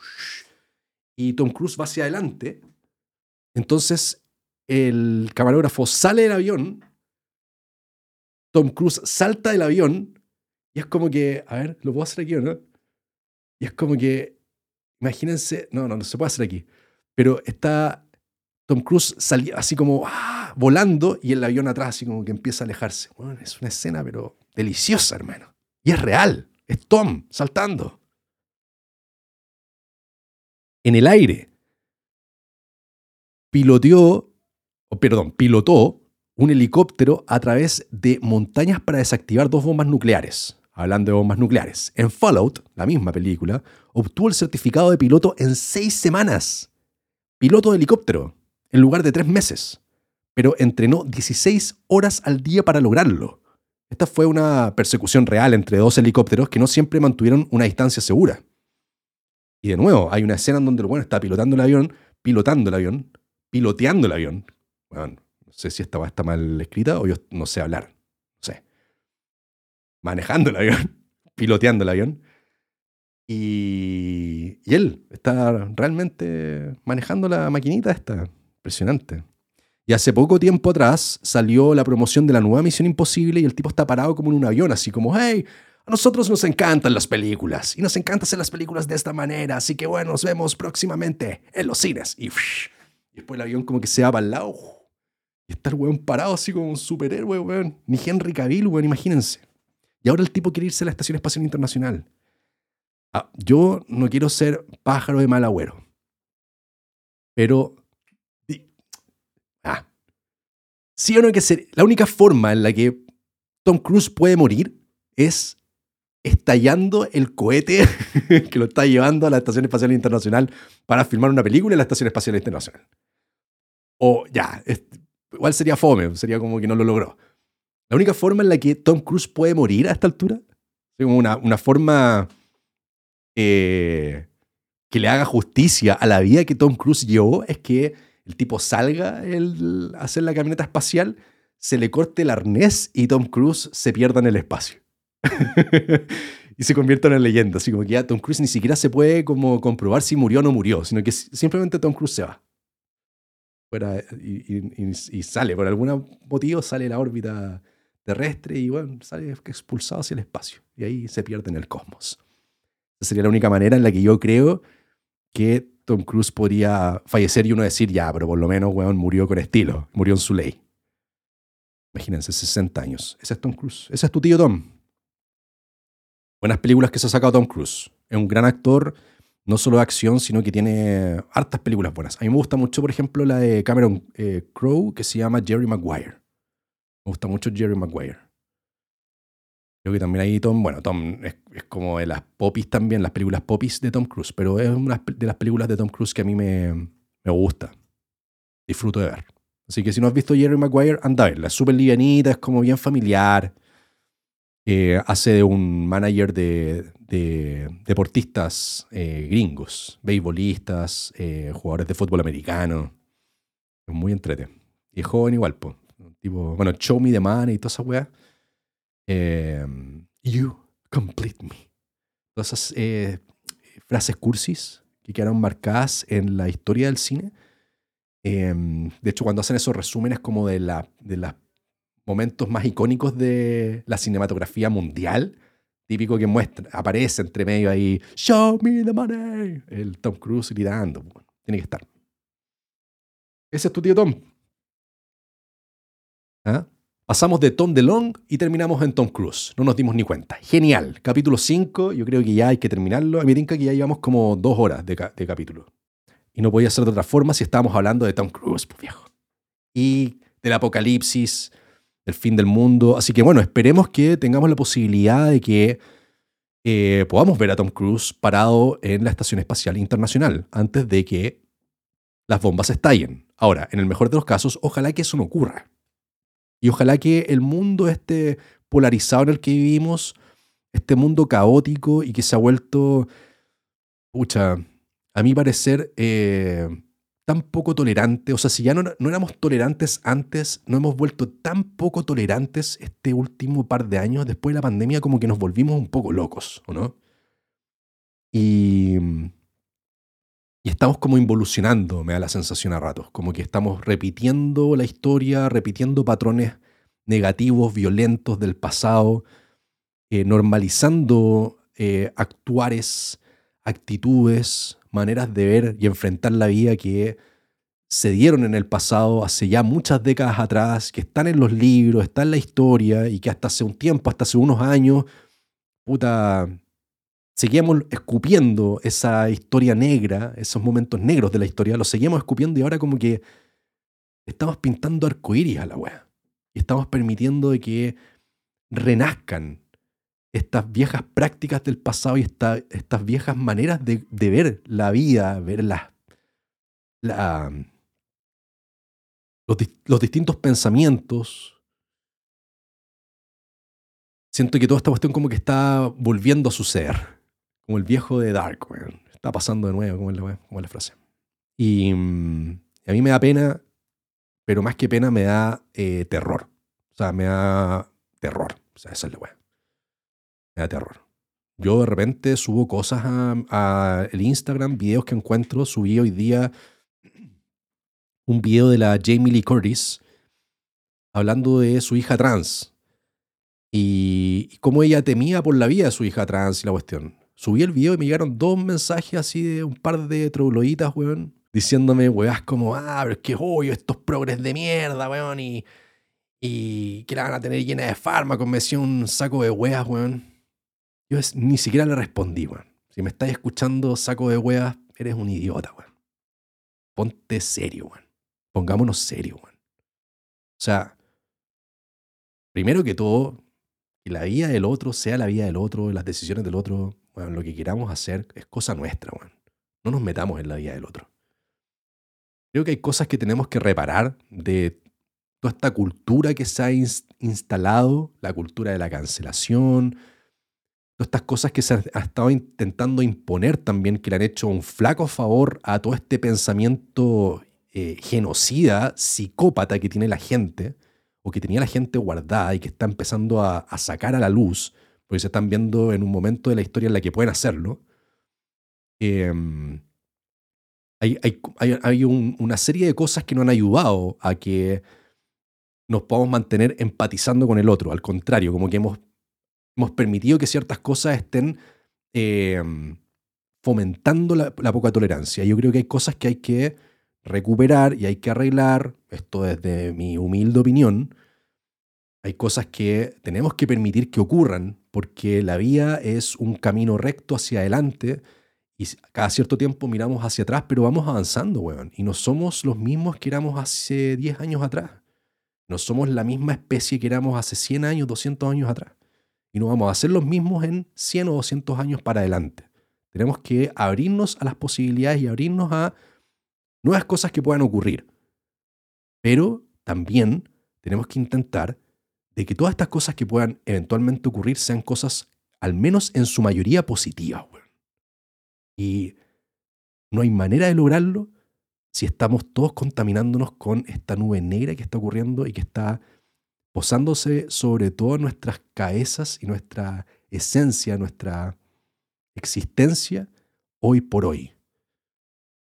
y Tom Cruise va hacia adelante. Entonces el camarógrafo sale del avión, Tom Cruise salta del avión y es como que, a ver, ¿lo puedo hacer aquí o no? Y es como que, imagínense, no, no, no se puede hacer aquí, pero está Tom Cruise así como ¡ah! volando y el avión atrás así como que empieza a alejarse. Bueno, es una escena pero deliciosa, hermano. Y es real, es Tom saltando. En el aire. Piloteó perdón, pilotó un helicóptero a través de montañas para desactivar dos bombas nucleares. Hablando de bombas nucleares, en Fallout, la misma película, obtuvo el certificado de piloto en seis semanas. Piloto de helicóptero, en lugar de tres meses. Pero entrenó 16 horas al día para lograrlo. Esta fue una persecución real entre dos helicópteros que no siempre mantuvieron una distancia segura. Y de nuevo, hay una escena en donde el bueno está pilotando el avión, pilotando el avión, piloteando el avión, no sé si esta va está mal escrita o yo no sé hablar. No sé. Manejando el avión, piloteando el avión. Y, y él está realmente manejando la maquinita esta. Impresionante. Y hace poco tiempo atrás salió la promoción de la nueva Misión Imposible y el tipo está parado como en un avión, así como, hey, a nosotros nos encantan las películas y nos encanta hacer las películas de esta manera, así que bueno, nos vemos próximamente en los cines. Y, y después el avión como que se va para el lado y está el weón parado así como un superhéroe, weón. Ni Henry Cavill, weón, imagínense. Y ahora el tipo quiere irse a la Estación Espacial Internacional. Ah, yo no quiero ser pájaro de mal agüero. Pero. Ah. Sí o no hay que ser. La única forma en la que Tom Cruise puede morir es estallando el cohete que lo está llevando a la Estación Espacial Internacional para filmar una película en la Estación Espacial Internacional. O ya, igual sería fome, sería como que no lo logró. La única forma en la que Tom Cruise puede morir a esta altura, una, una forma eh, que le haga justicia a la vida que Tom Cruise llevó, es que el tipo salga el, a hacer la camioneta espacial, se le corte el arnés y Tom Cruise se pierda en el espacio. y se convierta en una leyenda. Así como que ya Tom Cruise ni siquiera se puede como comprobar si murió o no murió, sino que simplemente Tom Cruise se va y, sale, por algún motivo sale la órbita terrestre y bueno, sale expulsado hacia el espacio y ahí se pierde en el cosmos. Esa sería la única manera en la que yo creo que Tom Cruise podría fallecer y uno decir, ya, pero por lo menos, weón, murió con estilo, murió en su ley. Imagínense, 60 años. Ese es Tom Cruise. Ese es tu tío Tom. Buenas películas que se ha sacado Tom Cruise. Es un gran actor, no solo de acción, sino que tiene hartas películas buenas. A mí me gusta mucho, por ejemplo, la de Cameron eh, Crowe, que se llama Jerry Maguire. Me gusta mucho Jerry Maguire. Creo que también ahí Tom, bueno, Tom es, como de las popis también, las películas popis de Tom Cruise, pero es una de las películas de Tom Cruise que a mí me, me gusta. Disfruto de ver. Así que si no has visto Jerry Maguire, anda a verla. Es súper livianita, es como bien familiar. Eh, hace de un manager de, deportistas eh, gringos, beisbolistas, eh, jugadores de fútbol americano. Es muy entrete. Y es joven igual, pues. Tipo, bueno, show me the money y toda esa weá. Em, you complete me. Todas esas eh, frases cursis que quedaron marcadas en la historia del cine. Em, de hecho, cuando hacen esos resúmenes como de, la, de los momentos más icónicos de la cinematografía mundial, típico que muestra, aparece entre medio ahí, Show me the money, el Tom Cruise gritando. tiene que estar. Ese es tu tío Tom. ¿Ah? Pasamos de Tom DeLong y terminamos en Tom Cruise. No nos dimos ni cuenta. Genial. Capítulo 5, yo creo que ya hay que terminarlo. A mí me que ya llevamos como dos horas de, capítulo. Y no podía ser de otra forma si estábamos hablando de Tom Cruise, pues viejo. Y del apocalipsis, del fin del mundo. Así que bueno, esperemos que tengamos la posibilidad de que eh, podamos ver a Tom Cruise parado en la Estación Espacial Internacional antes de que las bombas estallen. Ahora, en el mejor de los casos, ojalá que eso no ocurra. Y ojalá que el mundo este polarizado en el que vivimos, este mundo caótico y que se ha vuelto, pucha, a mi parecer, eh, tan poco tolerante. O sea, si ya no, no, éramos tolerantes antes, no hemos vuelto tan poco tolerantes este último par de años, después de la pandemia, como que nos volvimos un poco locos, ¿o no? Y y estamos como involucionando, me da la sensación a ratos, como que estamos repitiendo la historia, repitiendo patrones negativos, violentos del pasado, eh, normalizando eh, actuares, actitudes, maneras de ver y enfrentar la vida que se dieron en el pasado hace ya muchas décadas atrás, que están en los libros, están en la historia y que hasta hace un tiempo, hasta hace unos años, puta, seguíamos escupiendo esa historia negra, esos momentos negros de la historia, los seguíamos escupiendo y ahora como que estamos pintando arcoíris a la wea. Y estamos permitiendo de que renazcan estas viejas prácticas del pasado y estas viejas maneras de, ver la vida, ver la, los, los distintos pensamientos. Siento que toda esta cuestión como que está volviendo a suceder. Como el viejo de Dark, Está pasando de nuevo, como es la, frase. Y, mm, a mí me da pena, pero más que pena me da eh, terror. O sea, me da terror. O sea, esa es la weá. Me da terror. Yo de repente subo cosas a, el Instagram, videos que encuentro. Subí hoy día un video de la Jamie Lee Curtis hablando de su hija trans y, y cómo ella temía por la vida de su hija trans y la cuestión subí el video y me llegaron dos mensajes así de un par de trogloditas, weón, diciéndome, weás, como, ah, pero es que obvio, estos progres de mierda, weón, y, y que la van a tener llena de fármacos, me decía un saco de weas, weón. Yo ni siquiera le respondí, weón. Si me estáis escuchando, saco de weas, eres un idiota, weón. Ponte serio, weón. Pongámonos serio, weón. O sea, primero que todo, que la vida del otro sea la vida del otro, las decisiones del otro bueno, lo que queramos hacer es cosa nuestra, bueno. No nos metamos en la vida del otro. Creo que hay cosas que tenemos que reparar de toda esta cultura que se ha instalado, la cultura de la cancelación, todas estas cosas que se ha estado intentando imponer también, que le han hecho un flaco favor a todo este pensamiento eh, genocida, psicópata que tiene la gente, o que tenía la gente guardada y que está empezando a sacar a la luz porque se están viendo en un momento de la historia en la que pueden hacerlo. Em, hay, hay, una serie de cosas que no han ayudado a que nos podamos mantener empatizando con el otro. Al contrario, como que hemos, hemos permitido que ciertas cosas estén em, fomentando la, la poca tolerancia. Yo creo que hay cosas que hay que recuperar y hay que arreglar, esto desde mi humilde opinión, hay cosas que tenemos que permitir que ocurran porque la vida es un camino recto hacia adelante y cada cierto tiempo miramos hacia atrás, pero vamos avanzando, weón. Y no somos los mismos que éramos hace 10 años atrás. No somos la misma especie que éramos hace 100 años, 200 años atrás. Y no vamos a ser los mismos en 100 o 200 años para adelante. Tenemos que abrirnos a las posibilidades y abrirnos a nuevas cosas que puedan ocurrir. Pero también tenemos que intentar de que todas estas cosas que puedan eventualmente ocurrir sean cosas, al menos en su mayoría, positivas. Y no hay manera de lograrlo si estamos todos contaminándonos con esta nube negra que está ocurriendo y que está posándose sobre todas nuestras cabezas y nuestra esencia, nuestra existencia hoy por hoy.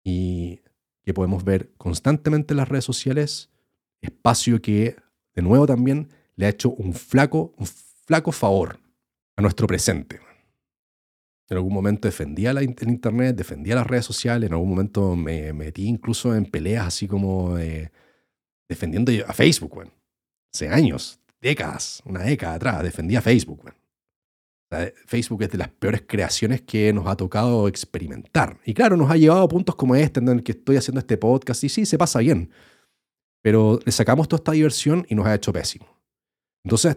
Y que podemos ver constantemente en las redes sociales, espacio que, de nuevo también, le ha hecho un flaco, un flaco favor a nuestro presente. En algún momento defendía la, el Internet, defendía las redes sociales, en algún momento me metí incluso en peleas así como defendiendo a Facebook, Hace años, décadas, una década atrás, defendía a Facebook, Facebook es de las peores creaciones que nos ha tocado experimentar. Y claro, nos ha llevado a puntos como este, en el que estoy haciendo este podcast, y sí, se pasa bien. Pero le sacamos toda esta diversión y nos ha hecho pésimo. Entonces,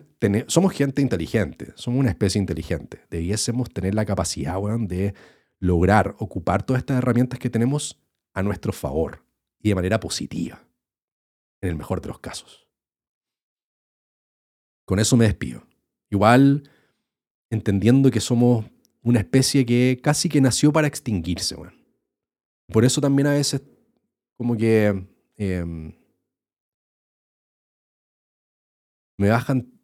somos gente inteligente, somos una especie inteligente. Debiésemos tener la capacidad, de lograr ocupar todas estas herramientas que tenemos a nuestro favor y de manera positiva, en el mejor de los casos. Con eso me despido. Igual entendiendo que somos una especie que casi que nació para extinguirse. Por eso también a veces como que em, me bajan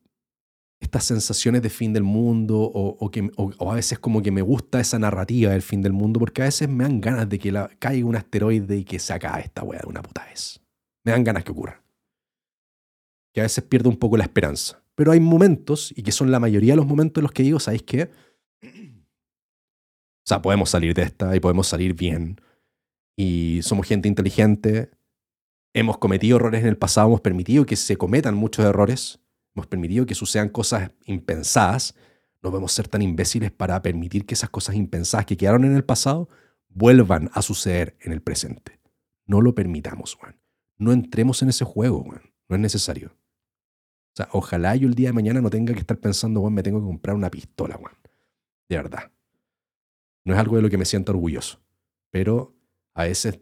estas sensaciones de fin del mundo o, que, a veces como que me gusta esa narrativa del fin del mundo porque a veces me dan ganas de que la, caiga un asteroide y que se acabe esta weá de una puta vez. Me dan ganas que ocurra. Que a veces pierdo un poco la esperanza. Pero hay momentos, y que son la mayoría de los momentos en los que digo, ¿sabéis qué? O sea, podemos salir de esta y podemos salir bien. Y somos gente inteligente. Hemos cometido errores en el pasado, hemos permitido que se cometan muchos errores. Hemos permitido que sucedan cosas impensadas. No podemos ser tan imbéciles para permitir que esas cosas impensadas que quedaron en el pasado vuelvan a suceder en el presente. No lo permitamos, Juan. No entremos en ese juego, Juan. No es necesario. O sea, ojalá yo el día de mañana no tenga que estar pensando, Juan, me tengo que comprar una pistola, Juan. De verdad. No es algo de lo que me siento orgulloso. Pero a veces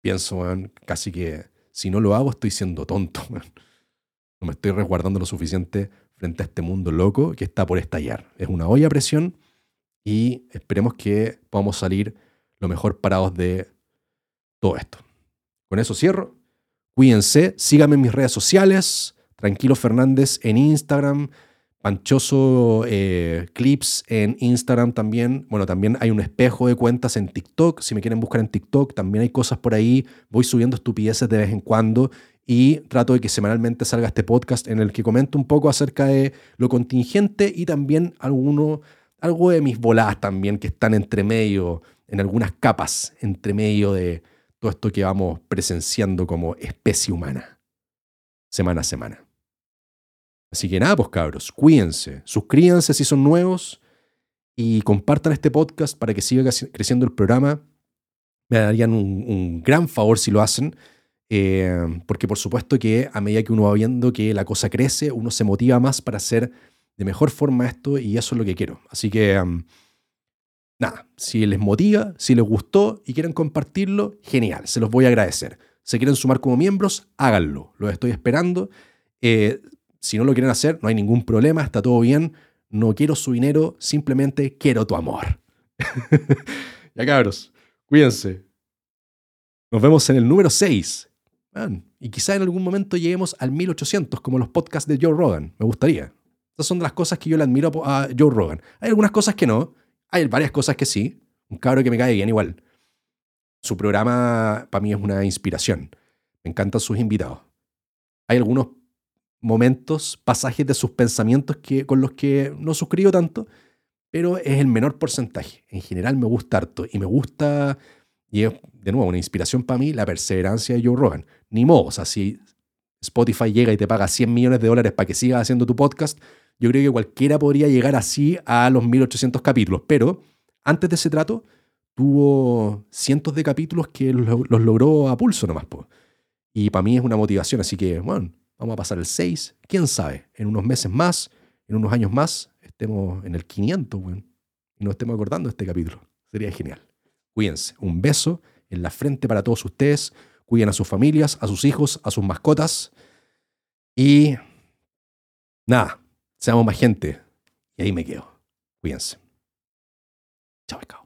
pienso, Juan, casi que si no lo hago estoy siendo tonto, Juan. No me estoy resguardando lo suficiente frente a este mundo loco que está por estallar. Es una olla a presión y esperemos que podamos salir lo mejor parados de todo esto. Con eso cierro. Cuídense, síganme en mis redes sociales. Tranquilo Fernández en Instagram, Panchoso eh, Clips en Instagram también. Bueno, también hay un espejo de cuentas en TikTok. Si me quieren buscar en TikTok, también hay cosas por ahí. Voy subiendo estupideces de vez en cuando y trato de que semanalmente salga este podcast en el que comento un poco acerca de lo contingente y también alguno, algo de mis voladas también que están entre medio, en algunas capas, entre medio de todo esto que vamos presenciando como especie humana, semana a semana. Así que nada, pues cabros, cuídense, suscríbanse si son nuevos y compartan este podcast para que siga creciendo el programa. Me darían un, gran favor si lo hacen, eh, porque por supuesto que a medida que uno va viendo que la cosa crece, uno se motiva más para hacer de mejor forma esto y eso es lo que quiero. Así que, nada, si les motiva, si les gustó y quieren compartirlo, genial, se los voy a agradecer. Si quieren sumar como miembros, háganlo, los estoy esperando. Eh, si no lo quieren hacer, no hay ningún problema, está todo bien. No quiero su dinero, simplemente quiero tu amor. ya cabros, cuídense. Nos vemos en el número 6. y quizá en algún momento lleguemos al 1800, como los podcasts de Joe Rogan. Me gustaría. Esas son las cosas que yo le admiro a Joe Rogan. Hay algunas cosas que no. Hay varias cosas que sí. Un cabro que me cae bien igual. Su programa para mí es una inspiración. Me encantan sus invitados. Hay algunos momentos, pasajes de sus pensamientos que, con los que no suscribo tanto, pero es el menor porcentaje. En general me gusta harto y me gusta, y es de nuevo una inspiración para mí, la perseverancia de Joe Rogan. Ni modo, o sea, si Spotify llega y te paga 100 millones de dólares para que sigas haciendo tu podcast, yo creo que cualquiera podría llegar así a los 1800 capítulos, pero antes de ese trato tuvo cientos de capítulos que los, logró a pulso nomás. Po. Y para mí es una motivación, así que, bueno, vamos a pasar el 6, quién sabe, en unos meses más, en unos años más, estemos en el 500, y nos estemos acordando este capítulo. Sería genial. Cuídense. Un beso en la frente para todos ustedes. Cuiden a sus familias, a sus hijos, a sus mascotas. Y nada, seamos más gente. Y ahí me quedo. Cuídense. Chao, chao.